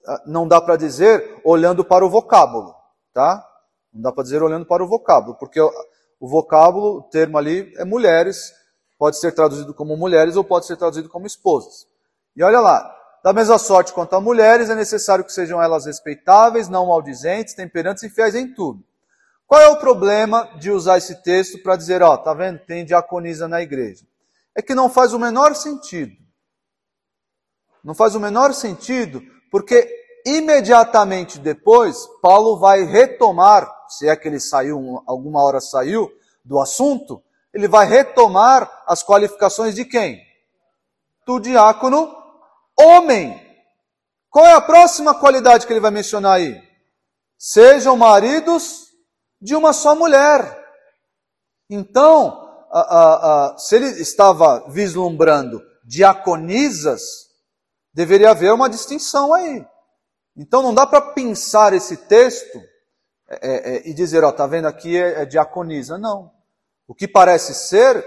S1: ah, não dá para dizer olhando para o vocábulo, tá? Não dá para dizer olhando para o vocábulo, porque o vocábulo, o termo ali é mulheres, pode ser traduzido como mulheres ou pode ser traduzido como esposas. E olha lá, da mesma sorte quanto a mulheres, é necessário que sejam elas respeitáveis, não maldizentes, temperantes e fiéis em tudo. Qual é o problema de usar esse texto para dizer, ó, tá vendo, tem diaconisa na igreja? É que não faz o menor sentido. Não faz o menor sentido porque imediatamente depois, Paulo vai retomar, se é que ele saiu, alguma hora saiu do assunto, ele vai retomar as qualificações de quem? Do diácono homem. Qual é a próxima qualidade que ele vai mencionar aí? Sejam maridos de uma só mulher. Então, a, a, a, se ele estava vislumbrando diaconisas, deveria haver uma distinção aí. Então não dá para pensar esse texto é, é, é, e dizer, ó, tá vendo aqui é, é diaconisa. Não. O que parece ser,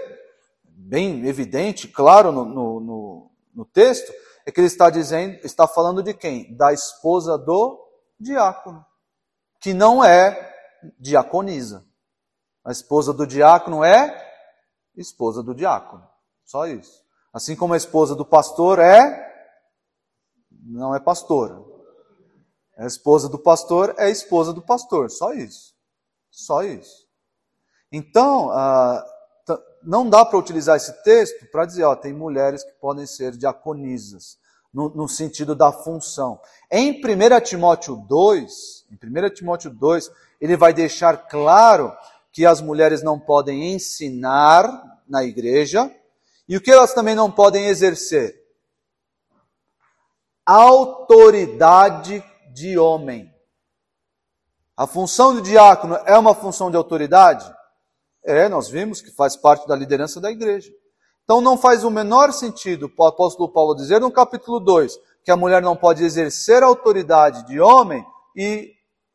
S1: bem evidente, claro no, no, no, no texto, é que ele está dizendo, está falando de quem? Da esposa do diácono, que não é diaconisa. A esposa do diácono é esposa do diácono. Só isso. Assim como a esposa do pastor é não é pastora. A esposa do pastor é esposa do pastor, só isso. Só isso. Então, ah, não dá para utilizar esse texto para dizer, ó, tem mulheres que podem ser diaconisas, no, no, sentido da função. Em 1 Timóteo 2, em 1 Timóteo 2, ele vai deixar claro que as mulheres não podem ensinar na igreja, e o que elas também não podem exercer? autoridade de homem. A função do diácono é uma função de autoridade? É, nós vimos que faz parte da liderança da igreja. Então não faz o menor sentido o apóstolo Paulo dizer no capítulo 2 que a mulher não pode exercer autoridade de homem e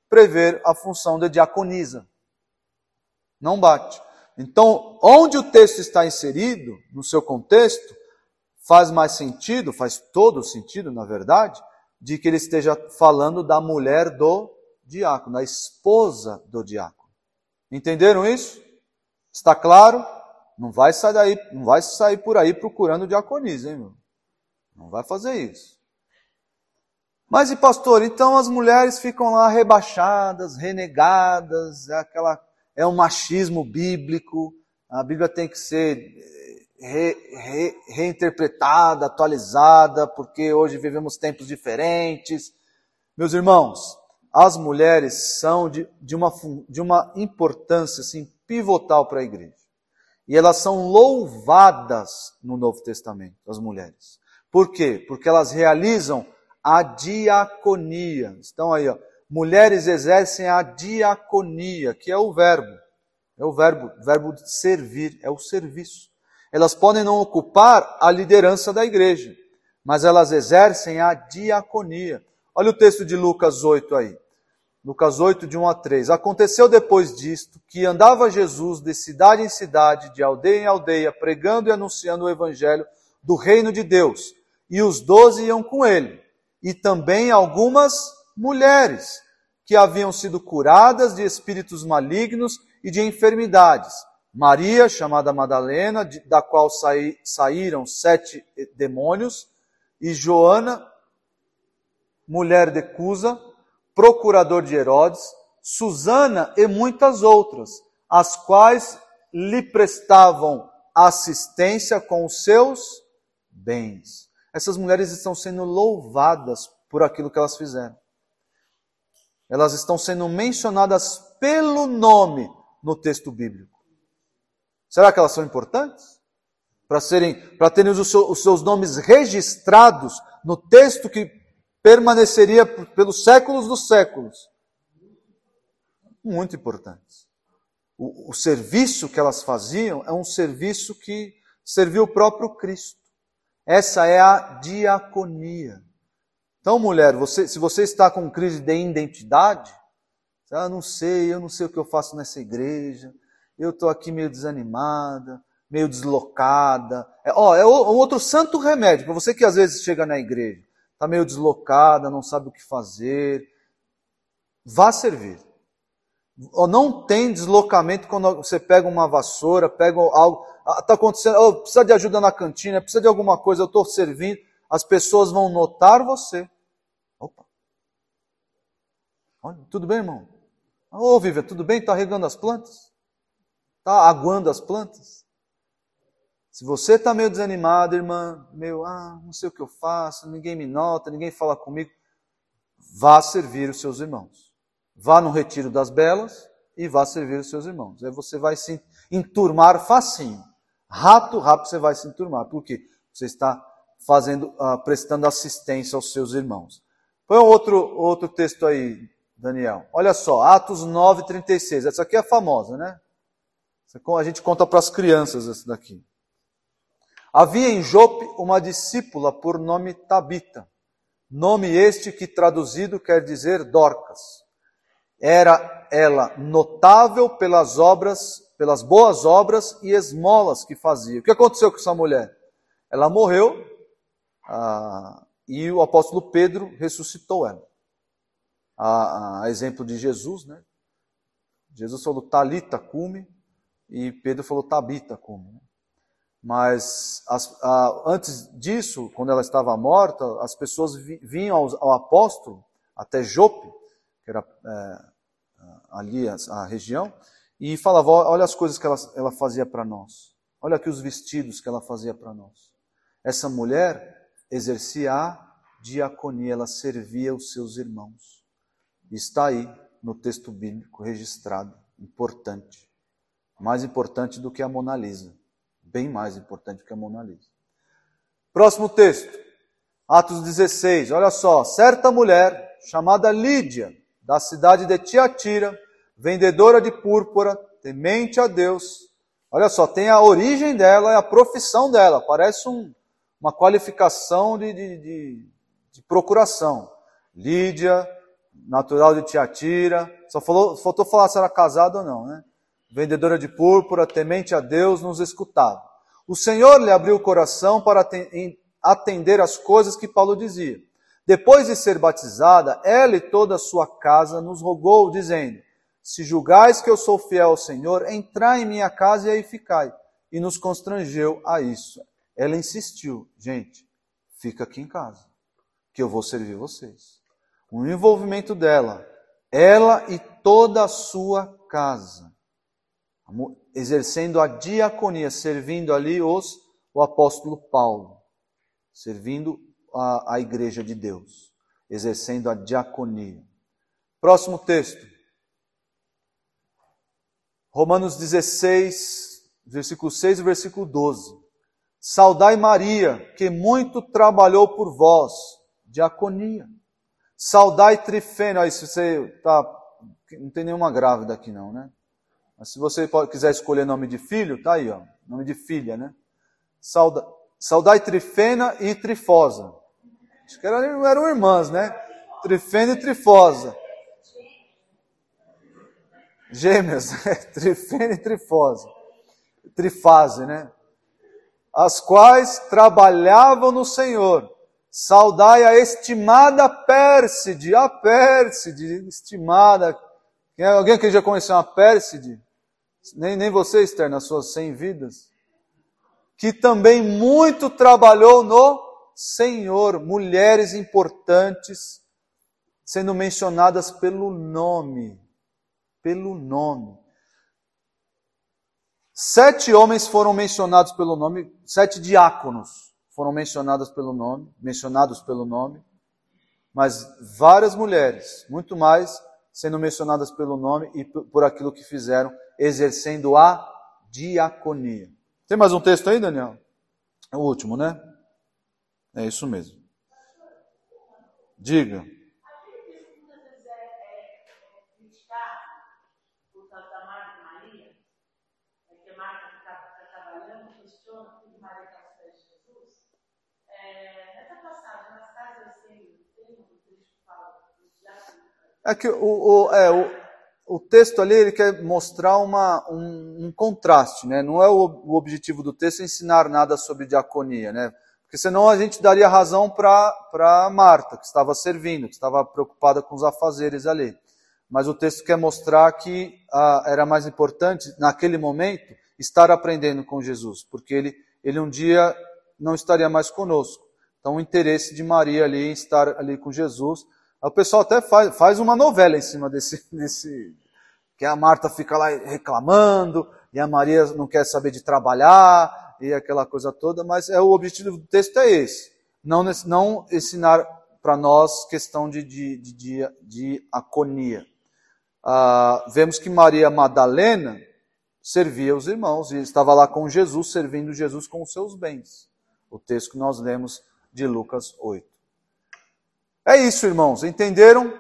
S1: prever a função de diaconisa. Não bate. Então, onde o texto está inserido, no seu contexto, faz mais sentido, faz todo sentido, na verdade, de que ele esteja falando da mulher do diácono, da esposa do diácono. Entenderam isso? Está claro? Não vai sair daí, não vai sair por aí procurando diaconisa, hein, meu? Não vai fazer isso. Mas e pastor, então as mulheres ficam lá rebaixadas, renegadas, é aquela é um machismo bíblico. A Bíblia tem que ser re, re, reinterpretada, atualizada, porque hoje vivemos tempos diferentes. Meus irmãos, as mulheres são de, de, uma, de uma importância assim, pivotal para a igreja. E elas são louvadas no Novo Testamento, as mulheres. Por quê? Porque elas realizam a diaconia. Estão aí, ó. Mulheres exercem a diaconia, que é o verbo. É o verbo, verbo servir, é o serviço. Elas podem não ocupar a liderança da igreja, mas elas exercem a diaconia. Olha o texto de Lucas 8 aí. Lucas 8, de 1 a 3. Aconteceu depois disto que andava Jesus de cidade em cidade, de aldeia em aldeia, pregando e anunciando o evangelho do reino de Deus. E os doze iam com ele. E também algumas mulheres que haviam sido curadas de espíritos malignos e de enfermidades. Maria, chamada Madalena, da qual saíram sete demônios, e Joana, mulher de Cusa, procurador de Herodes, Susana e muitas outras, as quais lhe prestavam assistência com os seus bens. Essas mulheres estão sendo louvadas por aquilo que elas fizeram. Elas estão sendo mencionadas pelo nome no texto bíblico. Será que elas são importantes? Para serem, para terem os seus nomes registrados no texto que permaneceria pelos séculos dos séculos. Muito importantes. O, o serviço que elas faziam é um serviço que serviu o próprio Cristo. Essa é a diaconia. Então, mulher, você, se você está com crise de identidade, ah, não sei, eu não sei o que eu faço nessa igreja, eu estou aqui meio desanimada, meio deslocada. É, ó, é um outro santo remédio para você que às vezes chega na igreja está meio deslocada, não sabe o que fazer, vá servir. Não tem deslocamento quando você pega uma vassoura, pega algo, está acontecendo, oh, precisa de ajuda na cantina, precisa de alguma coisa, eu estou servindo, as pessoas vão notar você. Opa! Olha, tudo bem, irmão? Ô, oh, Vivian, tudo bem? Está regando as plantas? Está aguando as plantas? Se você está meio desanimado, irmã, meio, ah, não sei o que eu faço, ninguém me nota, ninguém fala comigo, vá servir os seus irmãos. Vá no retiro das belas e vá servir os seus irmãos. Aí você vai se enturmar facinho. Rápido, rápido você vai se enturmar. Por quê? Você está fazendo, uh, prestando assistência aos seus irmãos. Põe outro, outro texto aí, Daniel. Olha só, Atos 9, 36. Essa aqui é famosa, né? A gente conta para as crianças essa daqui. Havia em Jope uma discípula por nome Tabita, nome este que traduzido quer dizer Dorcas. Era ela notável pelas obras, pelas boas obras e esmolas que fazia. O que aconteceu com essa mulher? Ela morreu ah, e o apóstolo Pedro ressuscitou ela. A, a exemplo de Jesus, né? Jesus falou talita cume e Pedro falou tabita cume. Né? Mas as, a, antes disso, quando ela estava morta, as pessoas vi, vinham ao, ao, apóstolo, até Jope, que era é, ali a, a, região, e falavam: olha as coisas que ela, ela fazia para nós. Olha aqui os vestidos que ela fazia para nós. Essa mulher exercia a diaconia, ela servia os seus irmãos. Está aí no texto bíblico registrado, importante. Mais importante do que a Mona Lisa bem mais importante que a Mona Lisa. Próximo texto, Atos 16. Olha só, certa mulher chamada Lídia, da cidade de Tiatira, vendedora de púrpura, temente a Deus. Olha só, tem a origem dela e a profissão dela. Parece um, uma qualificação de, de, de, de procuração. Lídia, natural de Tiatira. Só falou, faltou falar se era casada ou não, né? vendedora de púrpura, temente a Deus, nos escutava. O Senhor lhe abriu o coração para atender as coisas que Paulo dizia. Depois de ser batizada, ela e toda a sua casa nos rogou, dizendo: Se julgais que eu sou fiel ao Senhor, entrai em minha casa e aí ficai. E nos constrangeu a isso. Ela insistiu: Gente, fica aqui em casa, que eu vou servir vocês. O envolvimento dela, ela e toda a sua casa exercendo a diaconia, servindo ali os, o apóstolo Paulo, servindo a, a igreja de Deus, exercendo a diaconia. Próximo texto. Romanos 16, versículo 6 e versículo 12. Saudai Maria, que muito trabalhou por vós, diaconia. Saudai Trifena, aí se você tá, não tem nenhuma grávida aqui não, né? Mas se você quiser escolher nome de filho, tá aí, ó, nome de filha, né? Sauda, saudai Trifena e Trifosa. Acho que eram, eram irmãs, né? Trifena e Trifosa. Gêmeas, né? Trifena e Trifosa. Trifase, né? As quais trabalhavam no Senhor. Saudai a estimada Pérside, a Pérside, estimada. Alguém que já conheceu uma Pérside? Nem, nem você, Esther, nas suas cem vidas. Que também muito trabalhou no Senhor. Mulheres importantes sendo mencionadas pelo nome. Pelo nome. Sete homens foram mencionados pelo nome, sete diáconos foram mencionados pelo nome, mencionados pelo nome, mas várias mulheres, muito mais, sendo mencionadas pelo nome e por aquilo que fizeram, exercendo a diaconia. Tem mais um texto aí, Daniel? É o último, né? É isso mesmo. Diga. É que o, o, é, o, o texto ali ele quer mostrar uma, um, um contraste, né? Não é o, o, objetivo do texto ensinar nada sobre diaconia, né? Porque senão a gente daria razão para Marta, que estava servindo, que estava preocupada com os afazeres ali. Mas o texto quer mostrar que ah, era mais importante, naquele momento, estar aprendendo com Jesus, porque ele, ele um dia não estaria mais conosco. Então o interesse de Maria ali em estar ali com Jesus o pessoal até faz, faz uma novela em cima desse, desse. Que a Marta fica lá reclamando, e a Maria não quer saber de trabalhar, e aquela coisa toda, mas é o objetivo do texto é esse. Não, não ensinar para nós questão de, de, de, de, aconia. Ah, vemos que Maria Madalena servia os irmãos e estava lá com Jesus, servindo Jesus com os seus bens. O texto que nós lemos de Lucas 8. É isso, irmãos. Entenderam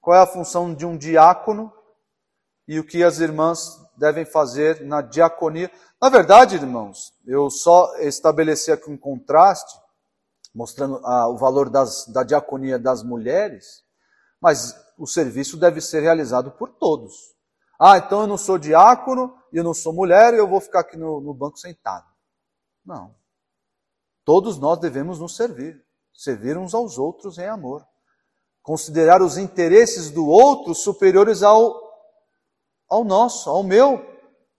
S1: qual é a função de um diácono e o que as irmãs devem fazer na diaconia? Na verdade, irmãos, eu só estabeleci aqui um contraste, mostrando ah, o valor das, da diaconia das mulheres, mas o serviço deve ser realizado por todos. Ah, então eu não sou diácono e eu não sou mulher e eu vou ficar aqui no, no banco sentado. Não. Todos nós devemos nos servir servir uns aos outros em amor. Considerar os interesses do outro superiores ao, ao nosso, ao meu.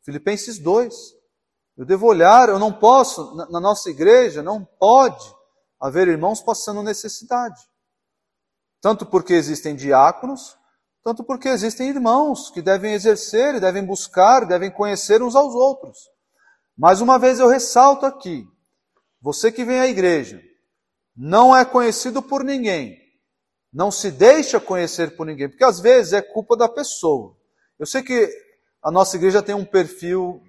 S1: Filipenses 2. Eu devo olhar, eu não posso, na, nossa igreja, não pode haver irmãos passando necessidade. Tanto porque existem diáconos, tanto porque existem irmãos que devem exercer, devem buscar, devem conhecer uns aos outros. Mais uma vez eu ressalto aqui: você que vem à igreja, não é conhecido por ninguém, não se deixa conhecer por ninguém, porque às vezes é culpa da pessoa. Eu sei que a nossa igreja tem um perfil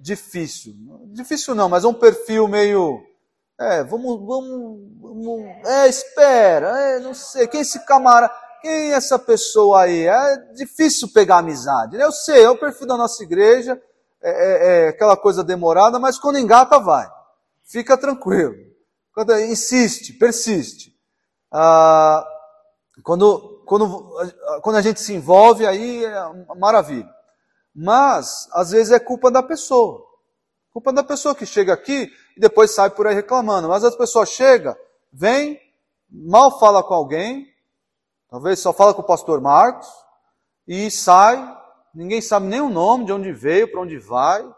S1: difícil, difícil não, mas é um perfil meio, é, vamos, vamos, vamos é, espera, é, não sei, quem é esse camarada, quem é essa pessoa aí? É difícil pegar amizade, né? eu sei, é o perfil da nossa igreja, é, é, é aquela coisa demorada, mas quando engata vai, fica tranquilo. Quando insiste, persiste. Ah, quando, quando, quando a gente se envolve, aí é maravilha. Mas, às vezes, é culpa da pessoa. Culpa da pessoa que chega aqui e depois sai por aí reclamando. Mas as pessoas chegam, vem, mal fala com alguém, talvez só fala com o pastor Marcos, e sai, ninguém sabe nem o nome, de onde veio, para onde vai.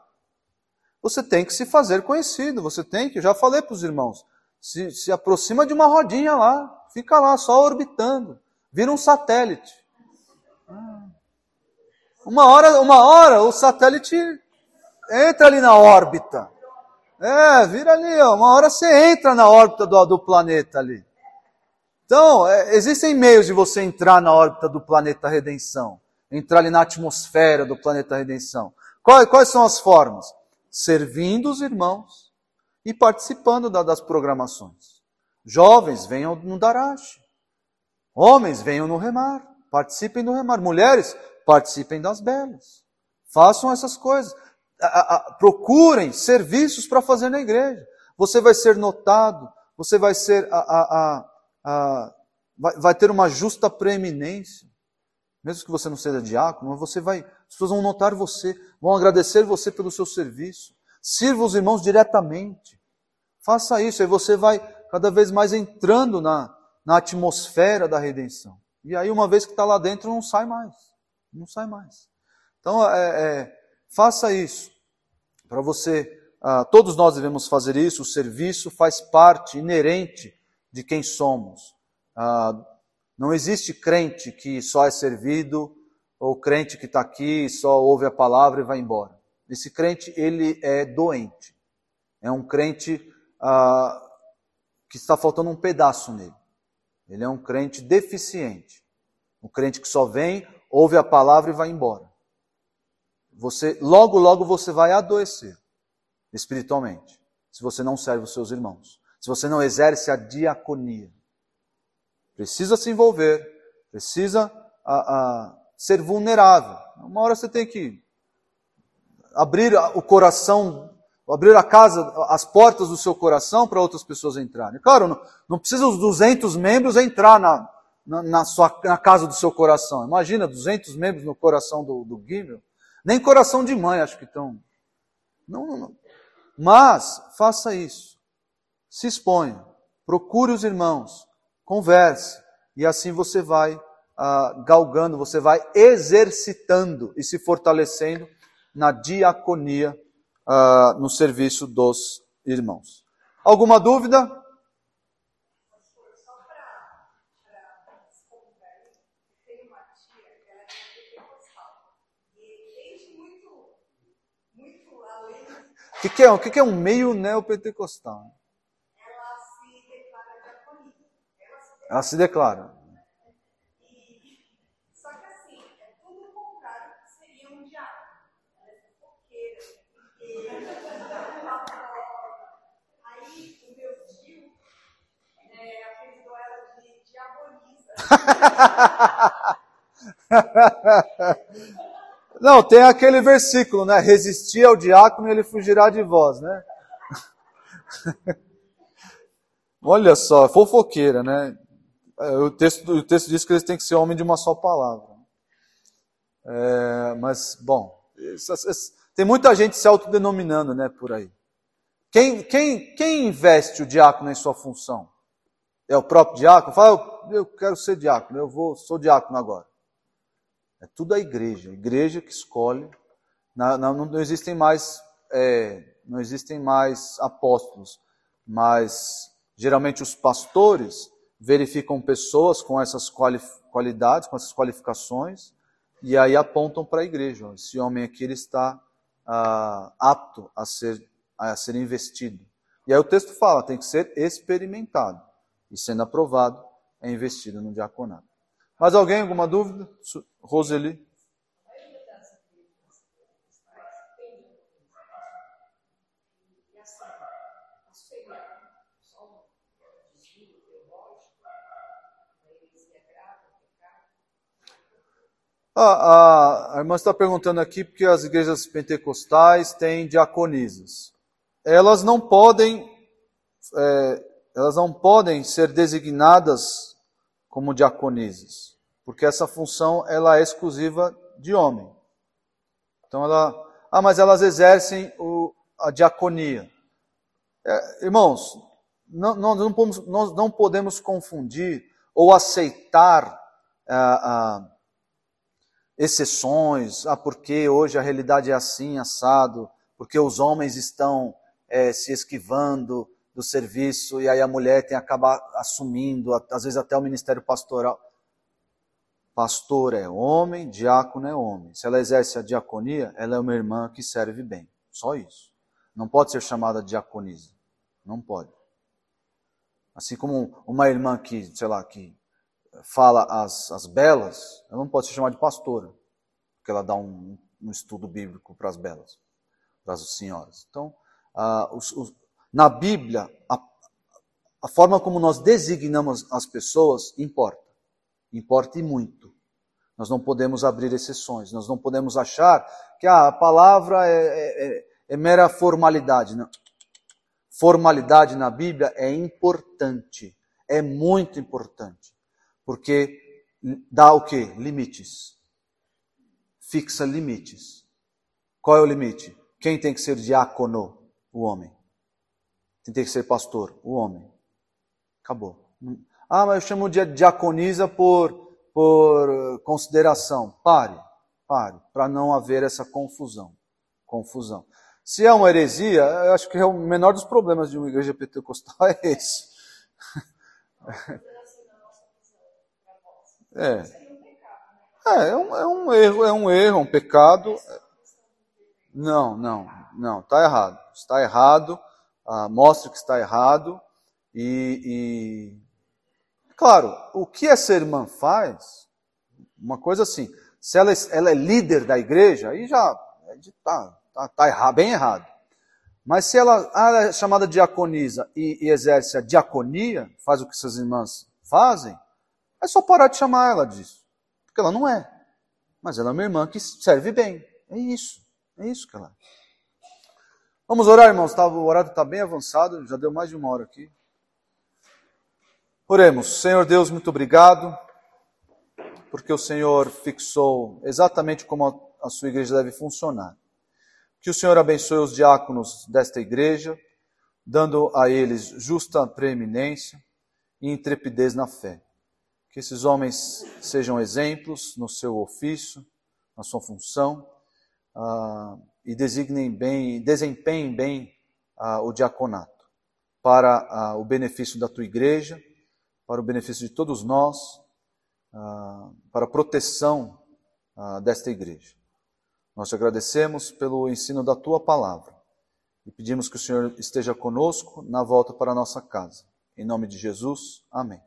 S1: Você tem que se fazer conhecido, você tem que, eu já falei para os irmãos, se, se aproxima de uma rodinha lá, fica lá só orbitando, vira um satélite. Uma hora, uma hora o satélite entra ali na órbita. É, vira ali, ó, uma hora você entra na órbita do, do planeta ali. Então, é, existem meios de você entrar na órbita do planeta Redenção, entrar ali na atmosfera do planeta Redenção. Quais, quais são as formas? Servindo os irmãos e participando da, das programações. Jovens, venham no Darache. Homens, venham no remar. Participem do remar. Mulheres, participem das belas. Façam essas coisas. A, a, procurem serviços para fazer na igreja. Você vai ser notado, você vai ser a, vai, vai ter uma justa preeminência. Mesmo que você não seja diácono, você vai, as pessoas vão notar você, vão agradecer você pelo seu serviço. Sirva os irmãos diretamente. Faça isso, aí você vai cada vez mais entrando na, na atmosfera da redenção. E aí, uma vez que está lá dentro, não sai mais. Não sai mais. Então, é, é, faça isso. Para você, ah, todos nós devemos fazer isso. O serviço faz parte inerente de quem somos. Ah, não existe crente que só é servido ou crente que está aqui e só ouve a palavra e vai embora. Esse crente, ele é doente. É um crente ah, que está faltando um pedaço nele. Ele é um crente deficiente. Um crente que só vem, ouve a palavra e vai embora. Você, logo, logo você vai adoecer espiritualmente, se você não serve os seus irmãos, se você não exerce a diaconia. Precisa se envolver, precisa a, a, ser vulnerável. Uma hora você tem que abrir o coração, abrir a casa, as portas do seu coração para outras pessoas entrarem. Claro, não, não precisa os 200 membros entrar na, na, na, sua, na casa do seu coração. Imagina 200 membros no coração do, do Gimel. Nem coração de mãe, acho que estão. Não, não, não. Mas, faça isso. Se exponha. Procure os irmãos. Converse. E assim você vai ah, galgando, você vai exercitando e se fortalecendo na diaconia, ah, no serviço dos irmãos. Alguma dúvida? O que, que, é, o que, que é um meio neopentecostal? Ela se declara. Ela se declara.
S2: Só que assim, é tudo o contrário que seria um diácono. Ela é fofoqueira, Aí o meu tio é, apelidou ela de diaboliza.
S1: Não, tem aquele versículo, né? Resistir ao diácono e ele fugirá de vós, né? Olha só, fofoqueira, né? É, o texto, o texto diz que eles têm que ser homem de uma só palavra. É, mas, bom, tem muita gente se autodenominando, né, por aí. Quem, quem, quem investe o diácono em sua função? É o próprio diácono? Fala, eu, quero ser diácono, eu vou, sou diácono agora. É tudo a igreja, a igreja que escolhe. Não, não, não existem mais, é, não existem mais apóstolos, mas geralmente os pastores verificam pessoas com essas qualidades, com essas qualificações, e aí apontam para a igreja. Esse homem aqui ele está ah, apto a ser, a ser investido. E aí o texto fala, tem que ser experimentado. E sendo aprovado, é investido no diaconato. Mais alguém? Alguma dúvida? Roseli? Ah, a irmã está perguntando aqui porque as igrejas pentecostais têm diaconisas. Elas não podem, é, elas não podem ser designadas como diaconisas porque essa função ela é exclusiva de homem. Então ela, ah, mas elas exercem o, a diaconia. É, irmãos, não, não, não, podemos, nós não podemos confundir ou aceitar ah, ah, exceções, ah, porque hoje a realidade é assim, assado, porque os homens estão é, se esquivando do serviço e aí a mulher tem que acabar assumindo, às vezes até o ministério pastoral. Pastor é homem, diácono é homem. Se ela exerce a diaconia, ela é uma irmã que serve bem. Só isso. Não pode ser chamada diaconisa. Não pode. Assim como uma irmã que, sei lá, que fala as, as belas, ela não pode ser chamada de pastora. Porque ela dá um, no estudo bíblico para as belas, para as senhoras. Então, ah, os, os, na Bíblia, a, a forma como nós designamos as pessoas importa. Importa e muito. Nós não podemos abrir exceções, nós não podemos achar que ah, a palavra é, é, é, é mera formalidade. Não. Formalidade na Bíblia é importante, é muito importante, porque dá o que? Limites. Fixa limites. Qual é o limite? Quem tem que ser diácono? O homem. Tem que ser pastor? O homem. Acabou. Ah, mas eu chamo de diaconisa por, por consideração. Pare, pare, para não haver essa confusão. Confusão. Se é uma heresia, eu acho que é o menor dos problemas de uma igreja pentecostal é esse. É. É, é um, é um erro, é um erro, é um pecado. Não, não, não, está errado. Está errado, ah, mostre que está errado. E, e, claro, o que essa irmã faz, uma coisa assim, se ela, ela é líder da igreja, aí já está tá, tá errado, bem errado. Mas se ela, ah, ela é chamada diaconisa e, e exerce a diaconia, faz o que essas irmãs fazem, é só parar de chamar ela disso. Porque ela não é. Mas ela é uma irmã que serve bem. É isso. É isso que ela é. Vamos orar, irmãos. Tá, o horário está bem avançado, já deu mais de uma hora aqui. Oremos. Senhor Deus, muito obrigado, porque o Senhor fixou exatamente como a, sua igreja deve funcionar. Que o Senhor abençoe os diáconos desta igreja, dando a eles justa preeminência e intrepidez na fé. Que esses homens sejam exemplos no seu ofício, na sua função, uh, e designem bem, desempenhem bem uh, o diaconato, para uh, o benefício da tua igreja, para o benefício de todos nós, para a proteção desta igreja. Nós te agradecemos pelo ensino da tua palavra e pedimos que o Senhor esteja conosco na volta para a nossa casa. Em nome de Jesus, amém.